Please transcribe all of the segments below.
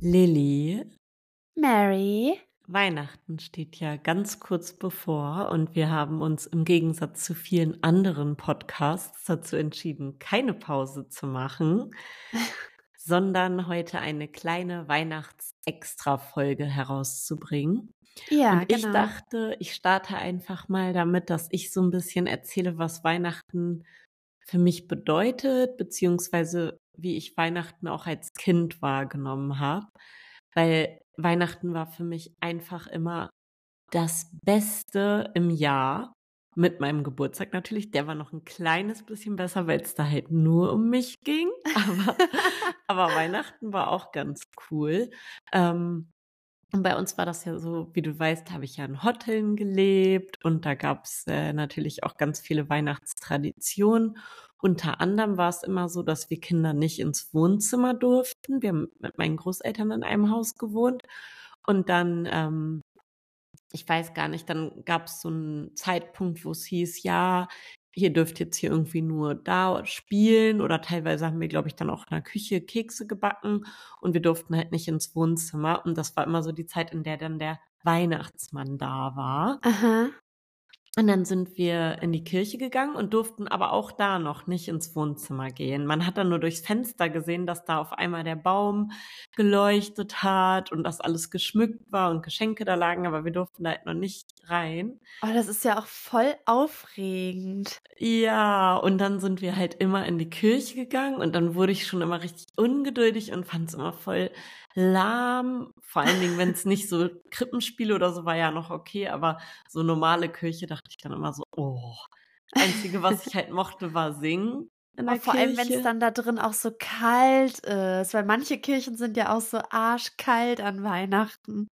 Lilly, Mary. Weihnachten steht ja ganz kurz bevor und wir haben uns im Gegensatz zu vielen anderen Podcasts dazu entschieden, keine Pause zu machen, sondern heute eine kleine Weihnachts-Extra-Folge herauszubringen. Ja, Und ich genau. dachte, ich starte einfach mal damit, dass ich so ein bisschen erzähle, was Weihnachten für mich bedeutet, beziehungsweise wie ich Weihnachten auch als Kind wahrgenommen habe. Weil Weihnachten war für mich einfach immer das Beste im Jahr. Mit meinem Geburtstag natürlich. Der war noch ein kleines bisschen besser, weil es da halt nur um mich ging. Aber, aber Weihnachten war auch ganz cool. Ähm, und bei uns war das ja so, wie du weißt, habe ich ja in Hotteln gelebt und da gab es äh, natürlich auch ganz viele Weihnachtstraditionen. Unter anderem war es immer so, dass wir Kinder nicht ins Wohnzimmer durften. Wir haben mit meinen Großeltern in einem Haus gewohnt und dann, ähm, ich weiß gar nicht, dann gab es so einen Zeitpunkt, wo es hieß, ja, ihr dürft jetzt hier irgendwie nur da spielen oder teilweise haben wir, glaube ich, dann auch in der Küche Kekse gebacken und wir durften halt nicht ins Wohnzimmer und das war immer so die Zeit, in der dann der Weihnachtsmann da war. Aha. Und dann sind wir in die Kirche gegangen und durften aber auch da noch nicht ins Wohnzimmer gehen. Man hat dann nur durchs Fenster gesehen, dass da auf einmal der Baum geleuchtet hat und dass alles geschmückt war und Geschenke da lagen, aber wir durften da halt noch nicht rein. Oh, das ist ja auch voll aufregend. Ja, und dann sind wir halt immer in die Kirche gegangen und dann wurde ich schon immer richtig ungeduldig und fand es immer voll lahm. Vor allen Dingen, wenn es nicht so Krippenspiele oder so war ja noch okay, aber so normale Kirche dachte ich dann immer so, oh. Das Einzige, was ich halt mochte, war singen. Vor allem, wenn Kirche. es dann da drin auch so kalt ist, weil manche Kirchen sind ja auch so arschkalt an Weihnachten.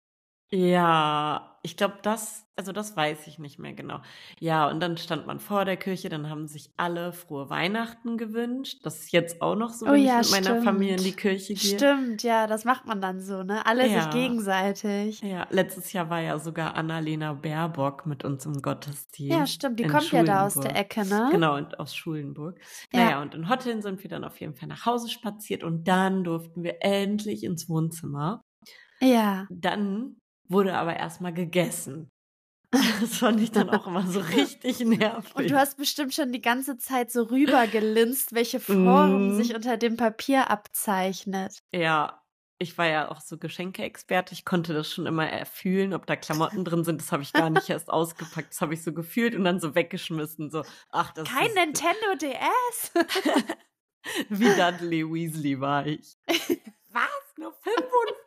Ja, ich glaube, das, also das weiß ich nicht mehr genau. Ja, und dann stand man vor der Kirche, dann haben sich alle frohe Weihnachten gewünscht. Das ist jetzt auch noch so, Oh wenn ja, ich mit meiner Familie in die stimmt. Kirche gehe. Stimmt, ja, das macht man dann so, ne? Alle Ja. sich gegenseitig. Ja, letztes Jahr war ja sogar Annalena Baerbock mit uns im Gottesdienst. Ja, stimmt, die kommt ja da aus der. Ecke, ne? Genau, und aus Schulenburg. Ja. Naja, und in Hotteln sind wir dann auf jeden Fall nach Hause spaziert und dann durften wir endlich ins Wohnzimmer. Ja. Dann wurde aber erstmal gegessen. Das fand ich dann auch immer so richtig nervig. Und du hast bestimmt schon die ganze Zeit so rübergelinst, welche Form Mhm. sich unter dem Papier abzeichnet. ja, ich war ja auch so Geschenke-Experte. Ich konnte das schon immer erfühlen, ob da Klamotten drin sind. Das habe ich gar nicht erst ausgepackt. Das habe ich so gefühlt und dann so weggeschmissen. So, ach, das Kein ist Nintendo DS. wie Dudley Weasley war ich. Was? Nur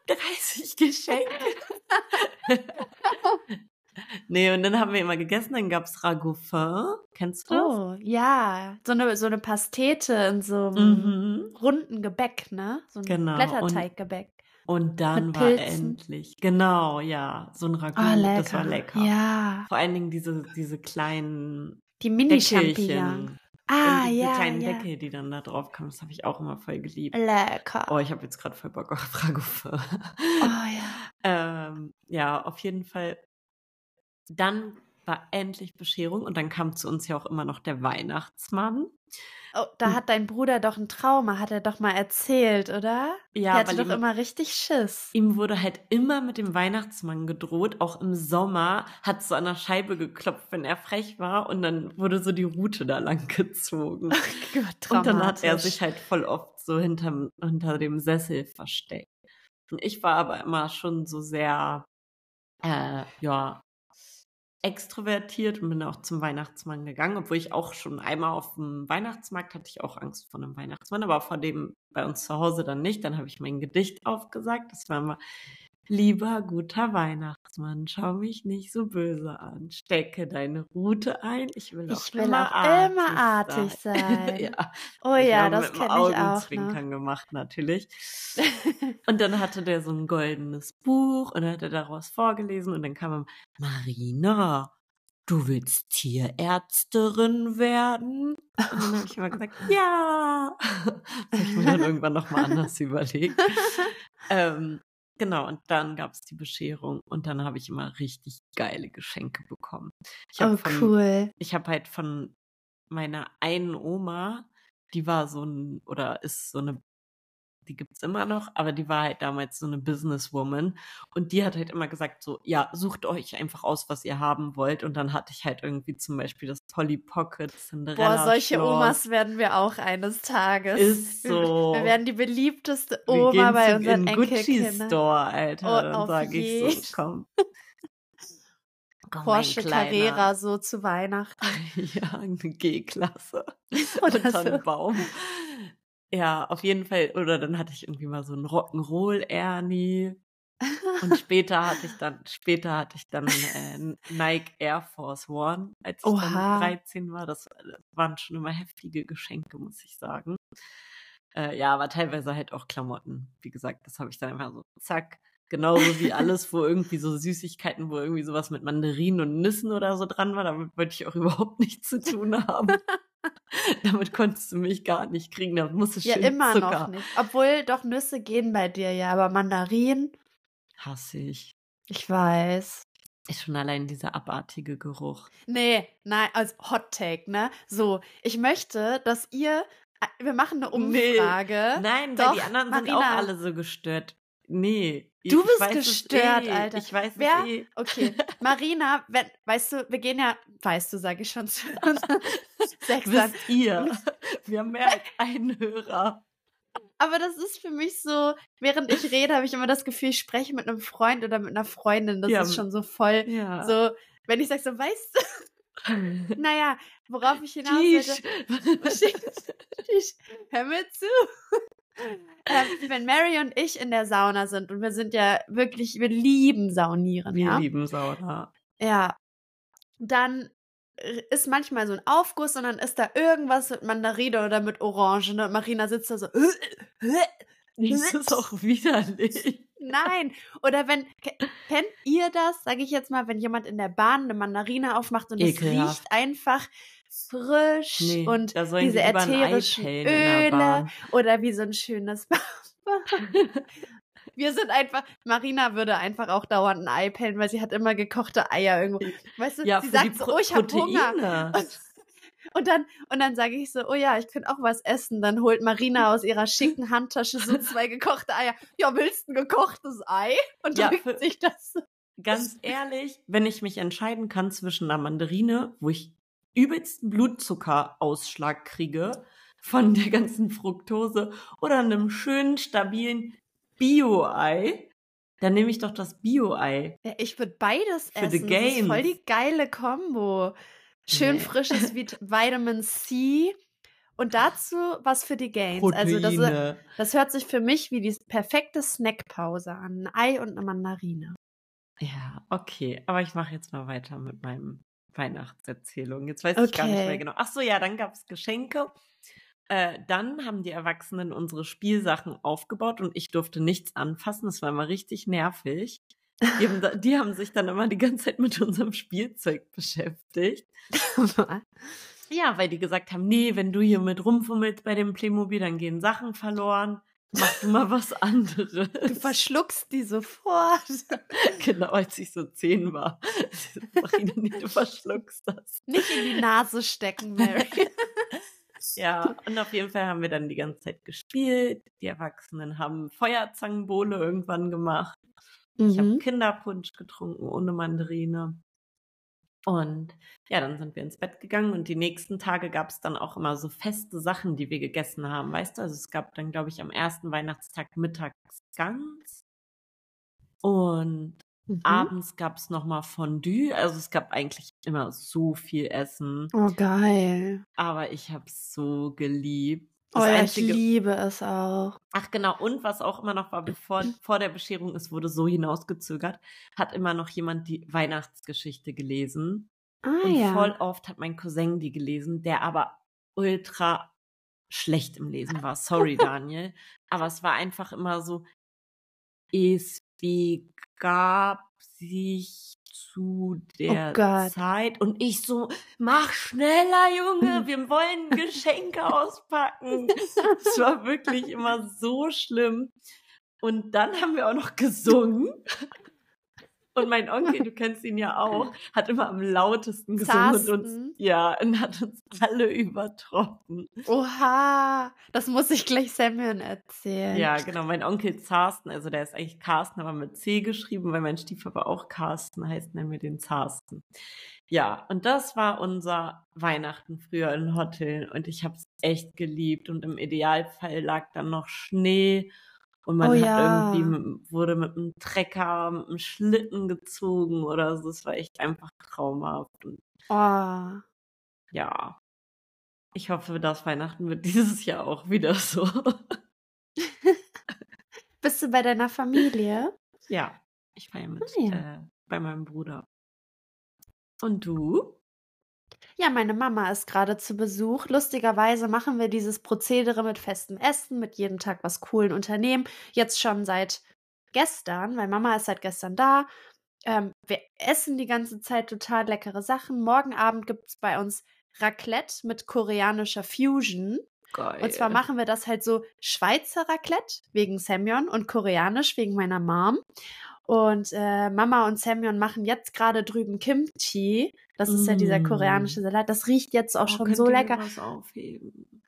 35 Geschenke? nee, und dann haben wir immer gegessen. Dann gab's Ragoufin. Kennst du das? Oh, ja. So eine, so eine Pastete in so einem Mhm. runden Gebäck, ne? So ein Genau, und- Blätterteiggebäck. Und dann war endlich, genau, ja, so ein Ragout, lecker. das war lecker. Ja. Vor allen Dingen diese, diese kleinen Die Mini-Champignons. Deckelchen. Ah, und diese ja. kleinen ja. Deckel, die dann da drauf kamen, das habe ich auch immer voll geliebt. Lecker. Oh, ich habe jetzt gerade voll Bock auf Ragoufin. Oh ja. ähm, ja, auf jeden Fall. Dann war endlich Bescherung und dann kam zu uns ja auch immer noch der Weihnachtsmann. Oh, da hat dein Bruder doch ein Trauma, hat er doch mal erzählt, oder? Ja, Der hatte doch ihm- immer richtig Schiss. Ihm wurde halt immer mit dem Weihnachtsmann gedroht. Auch im Sommer hat so an der Scheibe geklopft, wenn er frech war. Und dann wurde so die Route da lang gezogen. Gott, Und dann hat er sich halt voll oft so hinterm, hinter dem Sessel versteckt. Und ich war aber immer schon so sehr, äh, ja, extrovertiert und bin auch zum Weihnachtsmann gegangen, obwohl ich auch schon einmal auf dem Weihnachtsmarkt hatte ich auch Angst vor einem Weihnachtsmann, aber vor dem bei uns zu Hause dann nicht. Dann habe ich mein Gedicht aufgesagt. Das war immer, lieber guter Weihnachtsmann, schau mich nicht so böse an. Stecke deine Rute ein. Ich will auch Ich will immer auch artig immer artig sein. ja, Oh ich ja, das kenne ich auch. Ne? Augenzwinkern gemacht, natürlich. Und dann hatte der so ein goldenes Buch und dann hat er daraus vorgelesen und dann kam er, Marina, du willst Tierärzterin werden? Und dann habe ich immer gesagt, ja. Das habe ich mir dann irgendwann nochmal anders überlegt. Ähm, genau, und dann gab es die Bescherung und dann habe ich immer richtig geile Geschenke bekommen. Ich hab oh, von, cool. ich habe halt von meiner einen Oma, die war so ein, oder ist so eine die gibt's immer noch, aber die war halt damals so eine Businesswoman und die hat halt immer gesagt so, ja, sucht euch einfach aus, was ihr haben wollt und dann hatte ich halt irgendwie zum Beispiel das Polly Pocket Cinderella Boah, solche Schloss. Omas werden wir auch eines Tages. Ist so. Wir werden die beliebteste Wir Oma gehen bei zu- unseren in Gucci Enkelkindern. Store, Alter, Oh, dann sage ich so, komm. Mein Porsche. Carrera so zu Weihnachten. Ja, eine G-Klasse. Oder so. Baum. Ja, auf jeden Fall. Oder dann hatte ich irgendwie mal so einen Rock'n'Roll Ernie. Und später hatte ich dann, später hatte ich dann äh, Nike Air Force One, als ich Oha. dann 13 war. Das äh, waren schon immer heftige Geschenke, muss ich sagen. Äh, ja, aber teilweise halt auch Klamotten. Wie gesagt, das habe ich dann einfach so, zack. Genauso wie alles, wo irgendwie so Süßigkeiten, wo irgendwie sowas mit Mandarinen und Nüssen oder so dran war, damit wollte ich auch überhaupt nichts zu tun haben. damit konntest du mich gar nicht kriegen, da musste Ja, schön immer Zucker. noch nicht. Obwohl, doch Nüsse gehen bei dir ja, aber Mandarinen, Hasse ich. ich weiß. Ist schon allein dieser abartige Geruch. Nee, nein, als Hot Take, ne? So, ich möchte, dass ihr, äh, wir machen eine Nee. Umfrage. Nein, Doch, weil die anderen sind auch Marina. alle so gestört. Nee. Du ich bist gestört, eh. Alter. Ich weiß Wer? es eh. Okay, Marina, wenn, weißt du, wir gehen ja, weißt du, sage ich schon Sechsern. Wisst ihr? Wir haben mehr als einen Hörer. Aber das ist für mich so, während ich rede, habe ich immer das Gefühl, ich spreche mit einem Freund oder mit einer Freundin. Das Ja, ist schon so voll, Ja. so, wenn ich sage so, weißt du, naja, worauf ich hinaus wollte, ich, hör mir zu. Ähm, wenn Mary und ich in der Sauna sind und wir sind ja wirklich, wir lieben Saunieren, Wir ja. lieben Sauna. Ja. Dann äh, ist manchmal so ein Aufguss und dann ist da irgendwas mit Mandarine oder mit Orange. Ne? Und Marina sitzt da so. Das ist auch widerlich. Nein. Oder wenn, ke- kennt ihr das, sage ich jetzt mal, wenn jemand in der Bahn eine Mandarine aufmacht und es riecht einfach frisch Nee, und diese ätherischen Öle oder wie so ein schönes Wir sind einfach, Marina würde einfach auch dauernd ein Ei pellen, weil sie hat immer gekochte Eier irgendwo. Weißt du, Ja, sie sagt so, oh, ich habe Hunger. Und, und dann, und dann sage ich so, oh ja, ich könnte auch was essen. Dann holt Marina aus ihrer schicken Handtasche so zwei gekochte Eier. Ja, willst du ein gekochtes Ei? Und Ja, drückt sich das so. Ganz ehrlich, wenn ich mich entscheiden kann zwischen einer Mandarine, wo ich übelsten Blutzuckerausschlag kriege von der ganzen Fructose oder einem schönen, stabilen Bio-Ei, dann nehme ich doch das Bio-Ei. Ja, ich würde beides Für the essen. Das ist voll die geile Kombo. Schön Nee. frisches Vit Vitamin C. Und dazu was für die Gains. Also das, Proteine. das hört sich für mich wie die perfekte Snackpause an. Ein Ei und eine Mandarine. Ja, okay. Aber ich mache jetzt mal weiter mit meinem Weihnachtserzählung. Jetzt weiß ich gar nicht Okay. mehr genau. Ach so, ja, dann gab es Geschenke. Äh, dann haben die Erwachsenen unsere Spielsachen aufgebaut und ich durfte nichts anfassen. Das war immer richtig nervig. Die haben, da, die haben sich dann immer die ganze Zeit mit unserem Spielzeug beschäftigt. Ja, weil die gesagt haben, nee, wenn du hier mit rumfummelst bei dem Playmobil, dann gehen Sachen verloren. Mach du mal was anderes. Du verschluckst die sofort. Genau, als ich so zehn war. Marina, nee, du verschluckst das. Nicht in die Nase stecken, Mary. Ja, und auf jeden Fall haben wir dann die ganze Zeit gespielt. Die Erwachsenen haben Feuerzangenbowle irgendwann gemacht. Ich habe Mhm. Kinderpunsch getrunken ohne Mandarine. Und ja, dann sind wir ins Bett gegangen und die nächsten Tage gab es dann auch immer so feste Sachen, die wir gegessen haben, weißt du? Also es gab dann, glaube ich, am ersten Weihnachtstag mittags Gans und Mhm. abends gab es nochmal Fondue. Also es gab eigentlich immer so viel Essen, Oh, geil. aber ich habe es so geliebt. Oh Das ja, einzige, ich liebe es auch. Ach genau, und was auch immer noch war, bevor vor der Bescherung, es wurde so hinausgezögert, hat immer noch jemand die Weihnachtsgeschichte gelesen. Ah und ja. voll oft hat mein Cousin die gelesen, der aber ultra schlecht im Lesen war. Sorry, Daniel. aber es war einfach immer so, es begab sich zu der Oh. Zeit und ich so, mach schneller, Junge, wir wollen Geschenke auspacken. Es war wirklich immer so schlimm. Und dann haben wir auch noch gesungen. Und mein Onkel, du kennst ihn ja auch, hat immer am lautesten gesungen und uns, ja, und hat uns alle übertroffen. Oha, das muss ich gleich Samuel erzählen. Ja, genau, mein Onkel Zarsten, also der ist eigentlich Carsten, aber mit C geschrieben, weil mein Stiefvater auch Carsten heißt, nennen wir den Zarsten. Ja, und das war unser Weihnachten früher in Hotel und ich habe es echt geliebt und im Idealfall lag dann noch Schnee und man Oh hat ja. irgendwie, wurde mit einem Trecker, mit einem Schlitten gezogen oder so. Es war echt einfach traumhaft. Und Oh. ja, ich hoffe, das Weihnachten wird dieses Jahr auch wieder so. Bist du bei deiner Familie? ja, ich feiere mit Ah, ja. äh, bei meinem Bruder. Und du? Ja, meine Mama ist gerade zu Besuch. Lustigerweise machen wir dieses Prozedere mit festem Essen, mit jedem Tag was coolen Unternehmen. Jetzt schon seit gestern, weil Mama ist seit gestern da. Ähm, wir essen die ganze Zeit total leckere Sachen. Morgen Abend gibt es bei uns Raclette mit koreanischer Fusion. Geil. Und zwar machen wir das halt so Schweizer Raclette wegen Semyon und koreanisch wegen meiner Mom. Und äh, Mama und Semyon machen jetzt gerade drüben Kimchi. Das ist ja dieser Mm. koreanische Salat. Das riecht jetzt auch Oh, schon so lecker.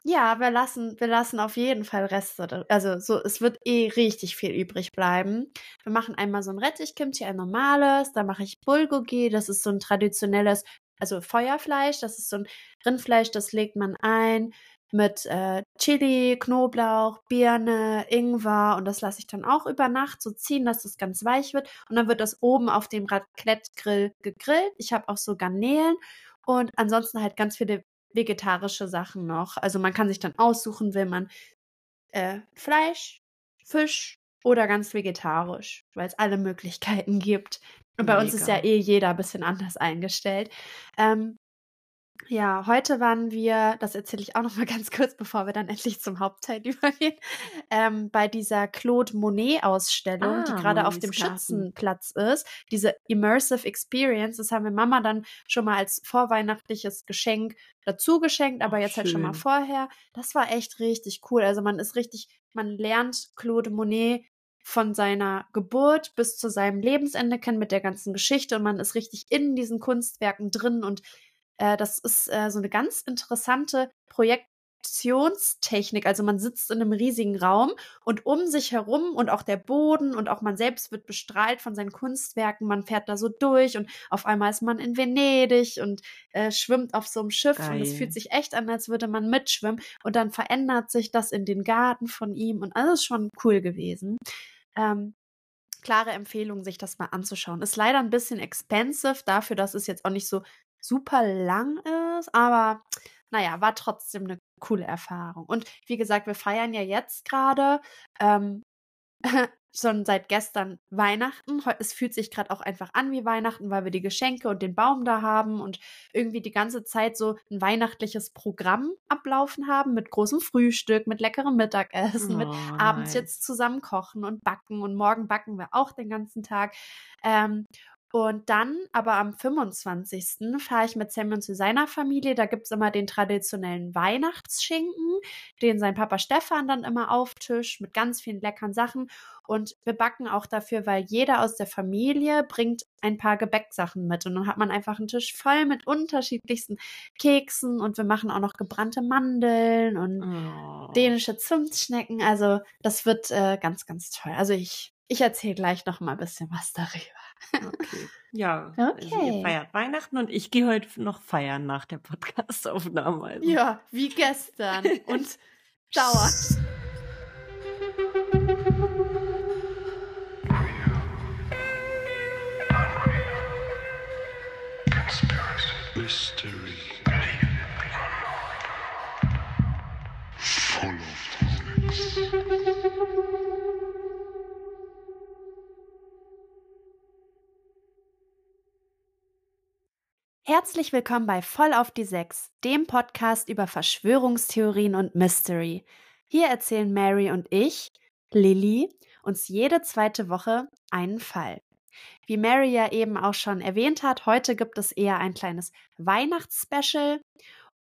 Ja, wir lassen, wir lassen auf jeden Fall Reste. da- Also so, es wird eh richtig viel übrig bleiben. Wir machen einmal so ein Rettich-Kimchi, ein normales. Dann mache ich Bulgogi. Das ist so ein traditionelles, also Feuerfleisch. Das ist so ein Rindfleisch, das legt man ein mit äh, Chili, Knoblauch, Birne, Ingwer und das lasse ich dann auch über Nacht so ziehen, dass das ganz weich wird und dann wird das oben auf dem Raclette-Grill gegrillt. Ich habe auch so Garnelen und ansonsten halt ganz viele vegetarische Sachen noch. Also man kann sich dann aussuchen, will man äh, Fleisch, Fisch oder ganz vegetarisch, weil es alle Möglichkeiten gibt. Und bei uns ist ja Mega. eh jeder ein bisschen anders eingestellt. Ähm, ja, heute waren wir, das erzähle ich auch noch mal ganz kurz, bevor wir dann endlich zum Hauptteil übergehen, ähm, bei dieser Claude Monet-Ausstellung, die Ah, gerade auf dem Garten. Schützenplatz ist. Diese Immersive Experience, das haben wir Mama dann schon mal als vorweihnachtliches Geschenk dazu geschenkt, aber jetzt halt schon mal schön. vorher. Das war echt richtig cool. Also man ist richtig, man lernt Claude Monet von seiner Geburt bis zu seinem Lebensende kennen mit der ganzen Geschichte und man ist richtig in diesen Kunstwerken drin und äh, das ist äh, so eine ganz interessante Projektionstechnik. Also man sitzt in einem riesigen Raum und um sich herum und auch der Boden und auch man selbst wird bestrahlt von seinen Kunstwerken. Man fährt da so durch und auf einmal ist man in Venedig und äh, schwimmt auf so einem Schiff und es Geil. fühlt sich echt an, als würde man mitschwimmen und dann verändert sich das in den Garten von ihm und alles schon cool gewesen. Ähm, klare Empfehlung, sich das mal anzuschauen. Ist leider ein bisschen expensive dafür, dass es jetzt auch nicht so super lang ist, aber naja, war trotzdem eine coole Erfahrung. Und wie gesagt, wir feiern ja jetzt gerade ähm, schon seit gestern Weihnachten. Es fühlt sich gerade auch einfach an wie Weihnachten, weil wir die Geschenke und den Baum da haben und irgendwie die ganze Zeit so ein weihnachtliches Programm ablaufen haben mit großem Frühstück, mit leckerem Mittagessen, mit Oh, abends nice. jetzt zusammen kochen und backen und morgen backen wir auch den ganzen Tag. Ähm, und dann, aber am 25. fahre ich mit Samuel zu seiner Familie. Da gibt's immer den traditionellen Weihnachtsschinken, den sein Papa Stefan dann immer auftischt mit ganz vielen leckeren Sachen. Und wir backen auch dafür, weil jeder aus der Familie bringt ein paar Gebäcksachen mit. Und dann hat man einfach einen Tisch voll mit unterschiedlichsten Keksen und wir machen auch noch gebrannte Mandeln und Oh. dänische Zimtschnecken. Also das wird äh, ganz, ganz toll. Also ich, ich erzähle gleich noch mal ein bisschen was darüber. Okay. Ja, also Okay. ihr feiert Weihnachten und ich gehe heute noch feiern nach der Podcastaufnahme. Also. Ja, wie gestern. Und dauert. Mystery. Full of physics. Herzlich willkommen bei Voll auf die Sechs, dem Podcast über Verschwörungstheorien und Mystery. Hier erzählen Mary und ich, Lilly, uns jede zweite Woche einen Fall. Wie Mary ja eben auch schon erwähnt hat, heute gibt es eher ein kleines Weihnachtsspecial,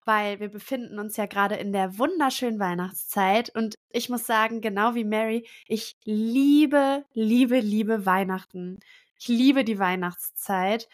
weil wir befinden uns ja gerade in der wunderschönen Weihnachtszeit und ich muss sagen, genau wie Mary, ich liebe, liebe, liebe Weihnachten. Ich liebe die Weihnachtszeit.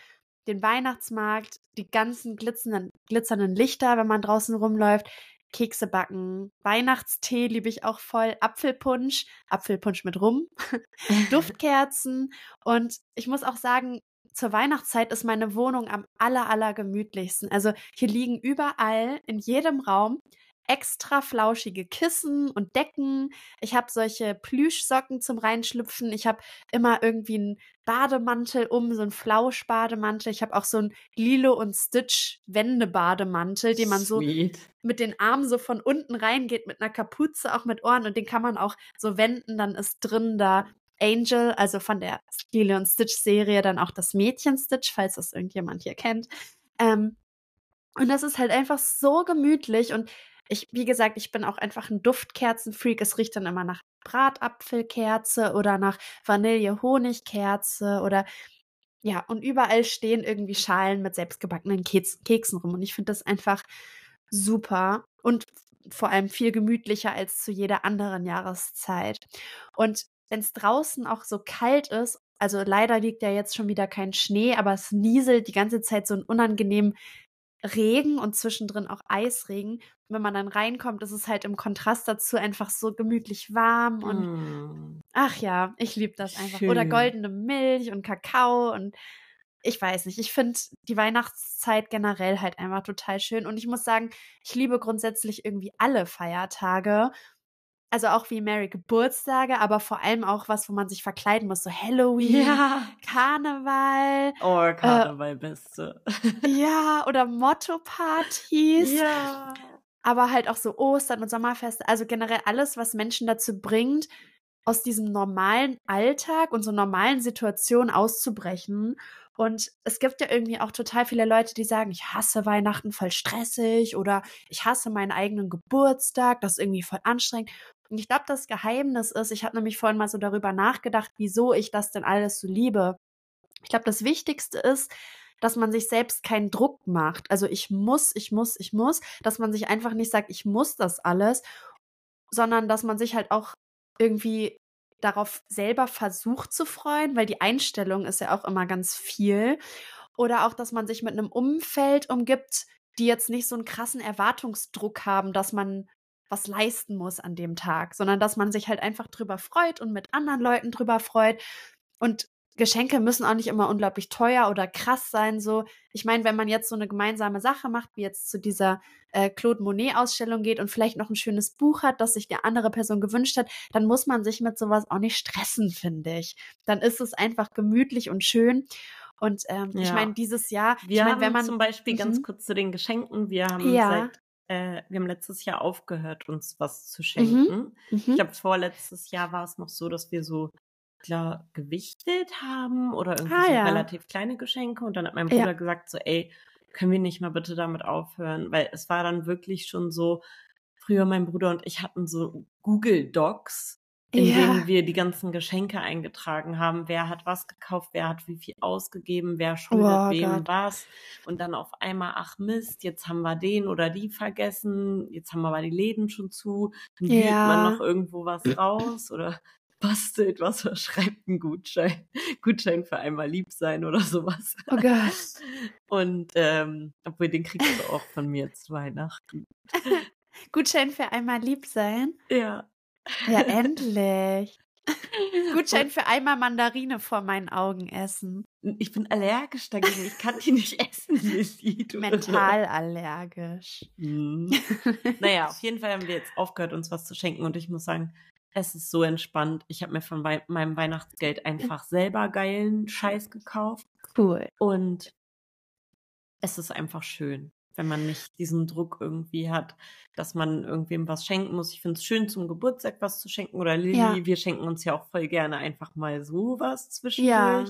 Den Weihnachtsmarkt, die ganzen glitzernden, glitzernden Lichter, wenn man draußen rumläuft. Kekse backen, Weihnachtstee liebe ich auch voll, Apfelpunsch, Apfelpunsch mit Rum, Duftkerzen und ich muss auch sagen, zur Weihnachtszeit ist meine Wohnung am aller, aller gemütlichsten. Also hier liegen überall in jedem Raum extra flauschige Kissen und Decken. Ich habe solche Plüschsocken zum Reinschlüpfen. Ich habe immer irgendwie einen Bademantel um, so einen Flauschbademantel. Ich habe auch so einen Lilo und Stitch Wendebademantel, den man so Sweet. mit den Armen so von unten reingeht, mit einer Kapuze, auch mit Ohren und den kann man auch so wenden. Dann ist drin da Angel, also von der Lilo und Stitch Serie, dann auch das Mädchen Stitch, falls das irgendjemand hier kennt. Ähm, und das ist halt einfach so gemütlich und ich, wie gesagt, ich bin auch einfach ein Duftkerzenfreak. Es riecht dann immer nach Bratapfelkerze oder nach Vanille-Honigkerze oder ja, und überall stehen irgendwie Schalen mit selbstgebackenen Keks, Keksen rum. Und ich finde das einfach super und vor allem viel gemütlicher als zu jeder anderen Jahreszeit. Und wenn es draußen auch so kalt ist, also leider liegt ja jetzt schon wieder kein Schnee, aber es nieselt die ganze Zeit so einen unangenehmen Regen und zwischendrin auch Eisregen. Und wenn man dann reinkommt, ist es halt im Kontrast dazu einfach so gemütlich warm und Mm. ach ja, ich liebe das einfach. Oder Schön. goldene Milch und Kakao und ich weiß nicht, ich finde die Weihnachtszeit generell halt einfach total schön. Und ich muss sagen, ich liebe grundsätzlich irgendwie alle Feiertage. Also auch wie Mary Geburtstage, aber vor allem auch was, wo man sich verkleiden muss. So Halloween, Ja. Karneval, Oh, Karneval beste. ja, oder Motto-Partys. ja. aber halt auch so Ostern und Sommerfeste, also generell alles, was Menschen dazu bringt, aus diesem normalen Alltag und so normalen Situationen auszubrechen. Und es gibt ja irgendwie auch total viele Leute, die sagen, ich hasse Weihnachten voll stressig oder ich hasse meinen eigenen Geburtstag, das ist irgendwie voll anstrengend. Und ich glaube, das Geheimnis ist, ich habe nämlich vorhin mal so darüber nachgedacht, wieso ich das denn alles so liebe. Ich glaube, das Wichtigste ist, dass man sich selbst keinen Druck macht. Also ich muss, ich muss, ich muss, dass man sich einfach nicht sagt, ich muss das alles, sondern dass man sich halt auch irgendwie darauf selber versucht zu freuen, weil die Einstellung ist ja auch immer ganz viel. Oder auch, dass man sich mit einem Umfeld umgibt, die jetzt nicht so einen krassen Erwartungsdruck haben, dass man was leisten muss an dem Tag, sondern dass man sich halt einfach drüber freut und mit anderen Leuten drüber freut. Und Geschenke müssen auch nicht immer unglaublich teuer oder krass sein. So, ich meine, wenn man jetzt so eine gemeinsame Sache macht, wie jetzt zu dieser äh, Claude Monet-Ausstellung geht und vielleicht noch ein schönes Buch hat, das sich die andere Person gewünscht hat, dann muss man sich mit sowas auch nicht stressen, finde ich. Dann ist es einfach gemütlich und schön. Und ähm, ich Ja. meine, dieses Jahr, Wir ich haben wenn man zum Beispiel ganz Mhm. kurz zu den Geschenken, wir haben Ja. seit, äh, wir haben letztes Jahr aufgehört, uns was zu schenken. Ich Mhm. glaube, vorletztes Jahr war es noch so, dass wir so klar gewichtet haben oder irgendwie Ah, so ja. relativ kleine Geschenke. Und dann hat mein Ja. Bruder gesagt, so, ey, können wir nicht mal bitte damit aufhören? Weil es war dann wirklich schon so, früher mein Bruder und ich hatten so Google Docs, in Ja. denen wir die ganzen Geschenke eingetragen haben. Wer hat was gekauft, wer hat wie viel ausgegeben, wer schuldet Oh wem Gott. was. Und dann auf einmal, ach Mist, jetzt haben wir den oder die vergessen, jetzt haben wir aber die Läden schon zu. Dann Ja. man noch irgendwo was raus oder bastelt was oder schreibt einen Gutschein. Gutschein für einmal lieb sein oder sowas. Oh Gott. Und ähm, obwohl den kriegst du auch von mir zu Weihnachten. Gutschein für einmal lieb sein. Ja. Ja, endlich. Gutschein für einmal Mandarine vor meinen Augen essen. Ich bin allergisch dagegen. Ich kann die nicht essen, du Mental allergisch. Hm. Naja, auf jeden Fall haben wir jetzt aufgehört, uns was zu schenken. Und ich muss sagen, es ist so entspannt. Ich habe mir von wei meinem Weihnachtsgeld einfach selber geilen Scheiß gekauft. Cool. Und es ist einfach schön, wenn man nicht diesen Druck irgendwie hat, dass man irgendwem was schenken muss. Ich finde es schön, zum Geburtstag was zu schenken. Oder Lilly, Ja. wir schenken uns ja auch voll gerne einfach mal so was Ja, zwischendurch.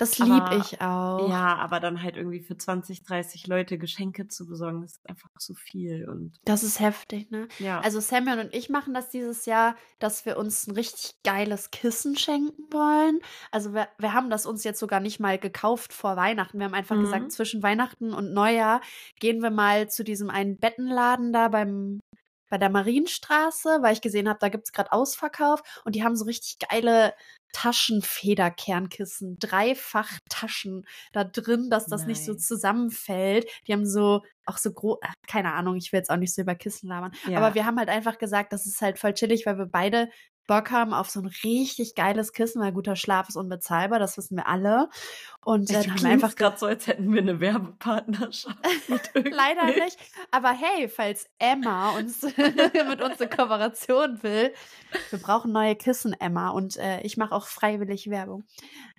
Das Aber- lieb ich auch. Ja, aber dann halt irgendwie für 20, 30 Leute Geschenke zu besorgen, ist einfach zu viel. Und Das ist heftig, ne? ja. Also Samuel und ich machen das dieses Jahr, dass wir uns ein richtig geiles Kissen schenken wollen. Also wir, wir haben das uns jetzt sogar nicht mal gekauft vor Weihnachten. Wir haben einfach Mhm. gesagt, zwischen Weihnachten und Neujahr gehen wir mal zu diesem einen Bettenladen da beim bei der Marienstraße, weil ich gesehen habe, da gibt's gerade Ausverkauf und die haben so richtig geile Taschenfederkernkissen, dreifach Taschen da drin, dass das nicht so Nice. zusammenfällt. Die haben so auch so groß, keine Ahnung, ich will jetzt auch nicht so über Kissen labern. Ja. Aber wir haben halt einfach gesagt, das ist halt voll chillig, weil wir beide Bock haben auf so ein richtig geiles Kissen, weil guter Schlaf ist unbezahlbar, das wissen wir alle. Und äh, Ich dann haben wir einfach gerade so, als hätten wir eine Werbepartnerschaft. Leider nicht. Aber hey, falls Emma uns mit uns eine Kooperation will, wir brauchen neue Kissen, Emma. Und äh, ich mache auch freiwillig Werbung.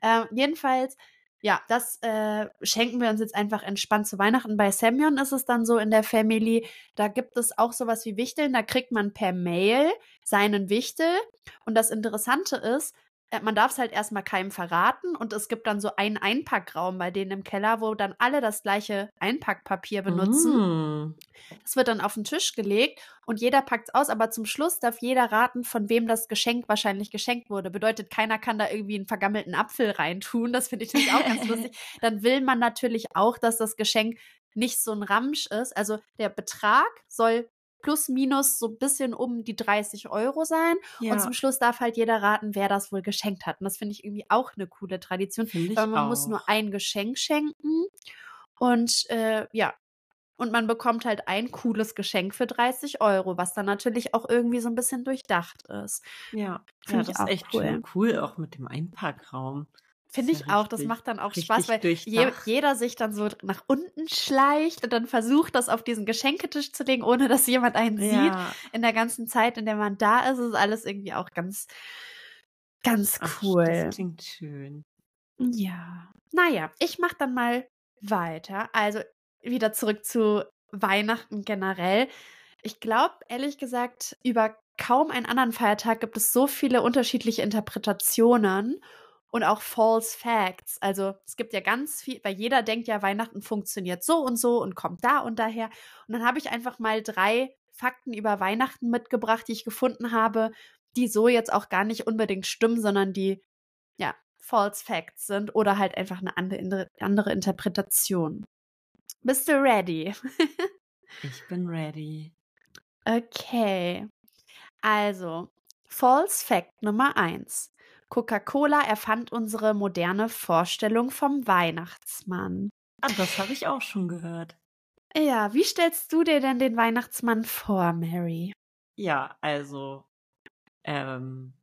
Ähm, jedenfalls, ja, das äh, schenken wir uns jetzt einfach entspannt zu Weihnachten. Bei Semyon ist es dann so in der Family, da gibt es auch sowas wie Wichteln. Da kriegt man per Mail seinen Wichtel. Und das Interessante ist, äh, man darf es halt erstmal keinem verraten und es gibt dann so einen Einpackraum bei denen im Keller, wo dann alle das gleiche Einpackpapier benutzen. Mm. Es wird dann auf den Tisch gelegt und jeder packt es aus, aber zum Schluss darf jeder raten, von wem das Geschenk wahrscheinlich geschenkt wurde. Bedeutet, keiner kann da irgendwie einen vergammelten Apfel reintun. Das finde ich natürlich auch ganz lustig. Dann will man natürlich auch, dass das Geschenk nicht so ein Ramsch ist. Also der Betrag soll plus minus so ein bisschen um die 30 Euro sein. Ja, Und zum Schluss darf halt jeder raten, wer das wohl geschenkt hat. Und das finde ich irgendwie auch eine coole Tradition. Weil man auch. muss nur ein Geschenk schenken. Und äh, ja. Und man bekommt halt ein cooles Geschenk für 30 Euro, was dann natürlich auch irgendwie so ein bisschen durchdacht ist. Ja, ja Find das ist echt cool. schön cool, auch mit dem Einpackraum. Finde ich ja auch. Das macht dann auch Spaß, weil je, jeder sich dann so nach unten schleicht und dann versucht, das auf diesen Geschenketisch zu legen, ohne dass jemand einen sieht. Ja, In der ganzen Zeit, in der man da ist, ist alles irgendwie auch ganz, ganz ach, cool. das klingt schön. Ja. Naja, ich mach dann mal weiter. Also wieder zurück zu Weihnachten generell. Ich glaube, ehrlich gesagt, über kaum einen anderen Feiertag gibt es so viele unterschiedliche Interpretationen und auch False Facts. Also es gibt ja ganz viel, weil jeder denkt ja, Weihnachten funktioniert so und so und kommt da und daher. Und dann habe ich einfach mal drei Fakten über Weihnachten mitgebracht, die ich gefunden habe, die so jetzt auch gar nicht unbedingt stimmen, sondern die ja False Facts sind oder halt einfach eine andere, andere Interpretation. Bist du ready? Ich bin ready. Okay. Also, False Fact Nummer eins. Coca-Cola erfand unsere moderne Vorstellung vom Weihnachtsmann. Ah, das habe ich auch schon gehört. Ja, wie stellst du dir denn den Weihnachtsmann vor, Mary? Ja, also ähm,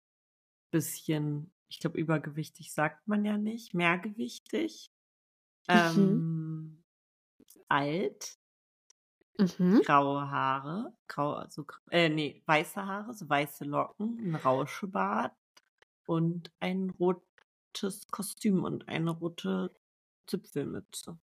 bisschen, ich glaube, übergewichtig sagt man ja nicht, mehrgewichtig. Ähm, alt, Mhm. graue Haare, grau, also äh, nee, weiße Haare, so weiße Locken, ein Rauschebart und ein rotes Kostüm und eine rote Zipfelmütze.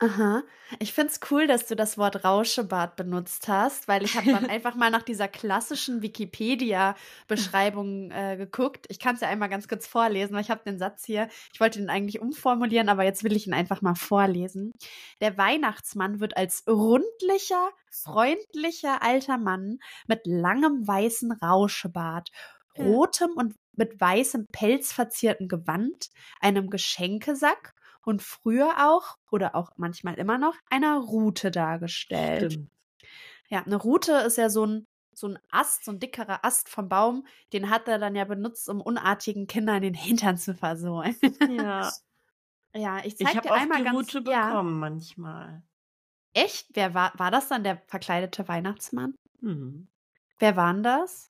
Aha. Ich find's cool, dass du das Wort Rauschebart benutzt hast, weil ich habe dann einfach mal nach dieser klassischen Wikipedia-Beschreibung äh, geguckt. Ich kann es ja einmal ganz kurz vorlesen, weil ich habe den Satz hier, ich wollte den eigentlich umformulieren, aber jetzt will ich ihn einfach mal vorlesen. Der Weihnachtsmann wird als rundlicher, freundlicher alter Mann mit langem weißen Rauschebart, Ja. Rotem und mit weißem Pelz verzierten Gewand, einem Geschenkesack und früher auch oder auch manchmal immer noch einer Rute dargestellt. Stimmt. Ja, eine Rute ist ja so ein so ein Ast, so ein dickerer Ast vom Baum, den hat er dann ja benutzt, um unartigen Kindern den Hintern zu versohlen. Ja, ja, ich ich zeig habe dir einmal die ganz Route ja, bekommen manchmal. echt, wer war war das dann der verkleidete Weihnachtsmann? Mhm. Wer waren das?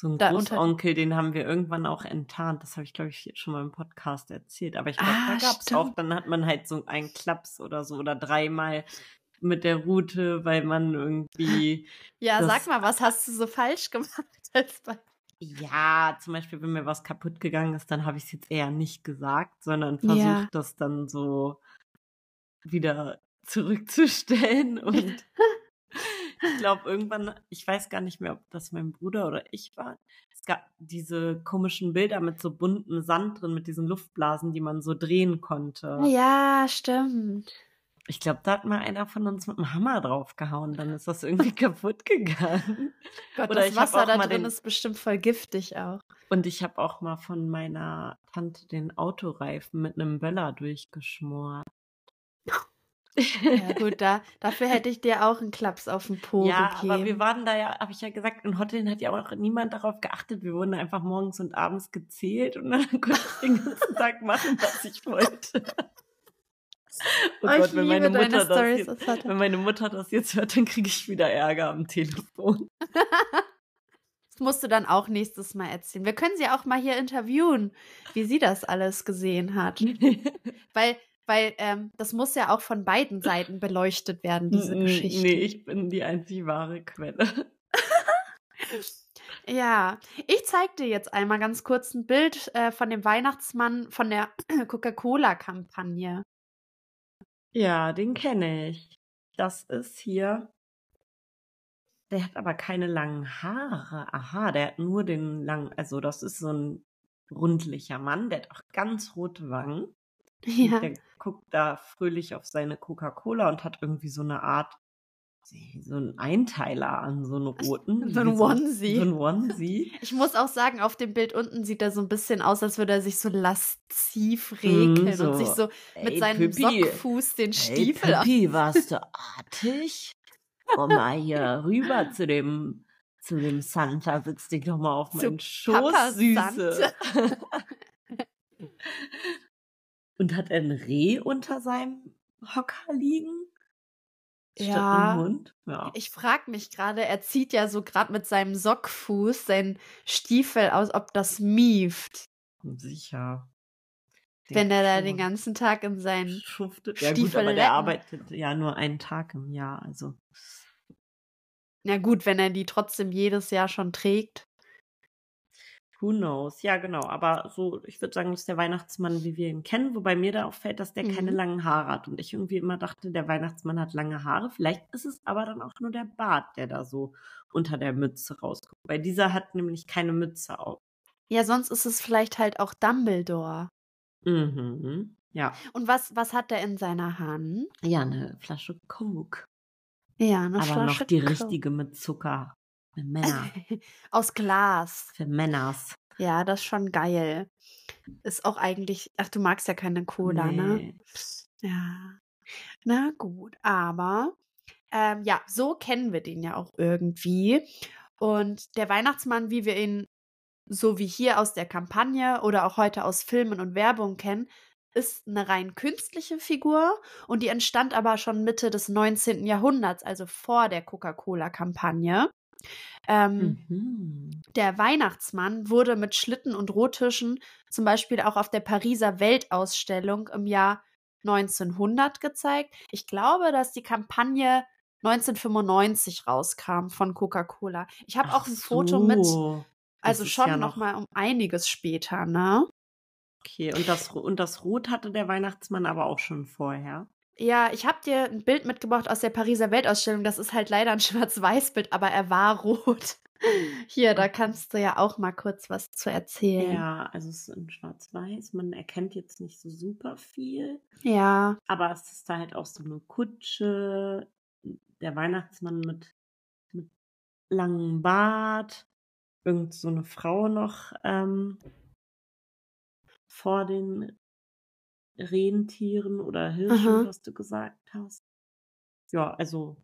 So ein Da Großonkel, den haben wir irgendwann auch enttarnt. Das habe ich, glaube ich, schon mal im Podcast erzählt. Aber ich glaube, Ah, da gab es auch, dann hat man halt so einen Klaps oder so oder dreimal mit der Route, weil man irgendwie, Ja, sag mal, was hast du so falsch gemacht als bei ja, zum Beispiel, wenn mir was kaputt gegangen ist, dann habe ich es jetzt eher nicht gesagt, sondern Ja. versucht, das dann so wieder zurückzustellen. Und ich glaube, irgendwann, ich weiß gar nicht mehr, ob das mein Bruder oder ich war. Es gab diese komischen Bilder mit so bunten Sand drin, mit diesen Luftblasen, die man so drehen konnte. Ja, stimmt. Ich glaube, da hat mal einer von uns mit dem Hammer draufgehauen, dann ist das irgendwie kaputt gegangen. Gott, Oder das Wasser da drin den- ist bestimmt voll giftig auch. Und ich habe auch mal von meiner Tante den Autoreifen mit einem Böller durchgeschmort. Ja, gut, da, dafür hätte ich dir auch einen Klaps auf den Po ja, gegeben. aber wir waren da ja, habe ich ja gesagt, in Hotlin hat ja auch niemand darauf geachtet. Wir wurden einfach morgens und abends gezählt und dann konnte ich den ganzen Tag machen, was ich wollte. Oh, Oh, ich Gott, wenn meine, Mutter das Storys jetzt, aus Hotlin. wenn meine Mutter das jetzt hört, dann kriege ich wieder Ärger am Telefon. Das musst du dann auch nächstes Mal erzählen. Wir können sie auch mal hier interviewen, wie sie das alles gesehen hat. Weil, weil ähm, das muss ja auch von beiden Seiten beleuchtet werden, diese Geschichte. Nee, ich bin die einzig wahre Quelle. Ja, ich zeig dir jetzt einmal ganz kurz ein Bild äh, von dem Weihnachtsmann von der Coca-Cola-Kampagne. Ja, den kenne ich. Das ist hier. Der hat aber keine langen Haare. Aha, der hat nur den langen, also das ist so ein rundlicher Mann, der hat auch ganz rote Wangen. Ja, Der guckt da fröhlich auf seine Coca-Cola und hat irgendwie so eine Art, so einen Einteiler an, so einen roten. So ein Onesie. So ein Onesie. ich muss auch sagen, auf dem Bild unten sieht er so ein bisschen aus, als würde er sich so lasziv regeln so. und sich so mit Ey, seinem Püppi. Sockfuß den Stiefel Pippi, warst du artig? Komm mal hier rüber zu dem, zu dem Santa, setz dich doch mal auf meinen Papa Schoß, Süße. Und hat er ein Reh unter seinem Hocker liegen? Ja. Ja. Ich frage mich gerade, er zieht ja so gerade mit seinem Sockfuß seinen Stiefel aus, ob das mieft, Sicher. wenn er da den den ganzen Tag in seinen schuftet. Ja gut, Stiefel aber lecken. der arbeitet ja nur einen Tag im Jahr, also. Na gut, wenn er die trotzdem jedes Jahr schon trägt. Who knows? Ja, genau. Aber so, ich würde sagen, das ist der Weihnachtsmann, wie wir ihn kennen, wobei mir da auffällt, dass der keine Mhm. langen Haare hat. Und ich irgendwie immer dachte, der Weihnachtsmann hat lange Haare. Vielleicht ist es aber dann auch nur der Bart, der da so unter der Mütze rauskommt. Weil dieser hat nämlich keine Mütze auf. Ja, sonst ist es vielleicht halt auch Dumbledore. Mhm. Ja. Und was, was hat er in seiner Hand? Ja, eine Flasche Coke. Ja, eine aber Flasche noch die Coke. richtige mit Zucker. Für Männer. Aus Glas. Für Männers. Ja, das ist schon geil. Ist auch eigentlich. Ach, du magst ja keine Cola, ne? Nee. Ja. Na gut, aber ähm, ja, so kennen wir den ja auch irgendwie. Und der Weihnachtsmann, wie wir ihn so wie hier aus der Kampagne oder auch heute aus Filmen und Werbung kennen, ist eine rein künstliche Figur und die entstand aber schon Mitte des 19. Jahrhunderts, also vor der Coca-Cola-Kampagne. Ähm, Mhm. der Weihnachtsmann wurde mit Schlitten und Rohtischen zum Beispiel auch auf der Pariser Weltausstellung im Jahr 1900 gezeigt. Ich glaube, dass die Kampagne 1995 rauskam von Coca-Cola. Ich habe auch ein Foto mit, so. Also schon ja noch mal um einiges später, ne? Okay, und das, und das Rot hatte der Weihnachtsmann aber auch schon vorher. Ja, ich habe dir ein Bild mitgebracht aus der Pariser Weltausstellung. Das ist halt leider ein Schwarz-Weiß-Bild, aber er war rot. Hier, da kannst du ja auch mal kurz was zu erzählen. Ja, also es ist in Schwarz-Weiß. Man erkennt jetzt nicht so super viel. Ja, Aber es ist da halt auch so eine Kutsche. Der Weihnachtsmann mit, mit langem Bart. Irgend so eine Frau noch ähm, vor den Rentieren oder Hirschen, Aha. was du gesagt hast. Ja, also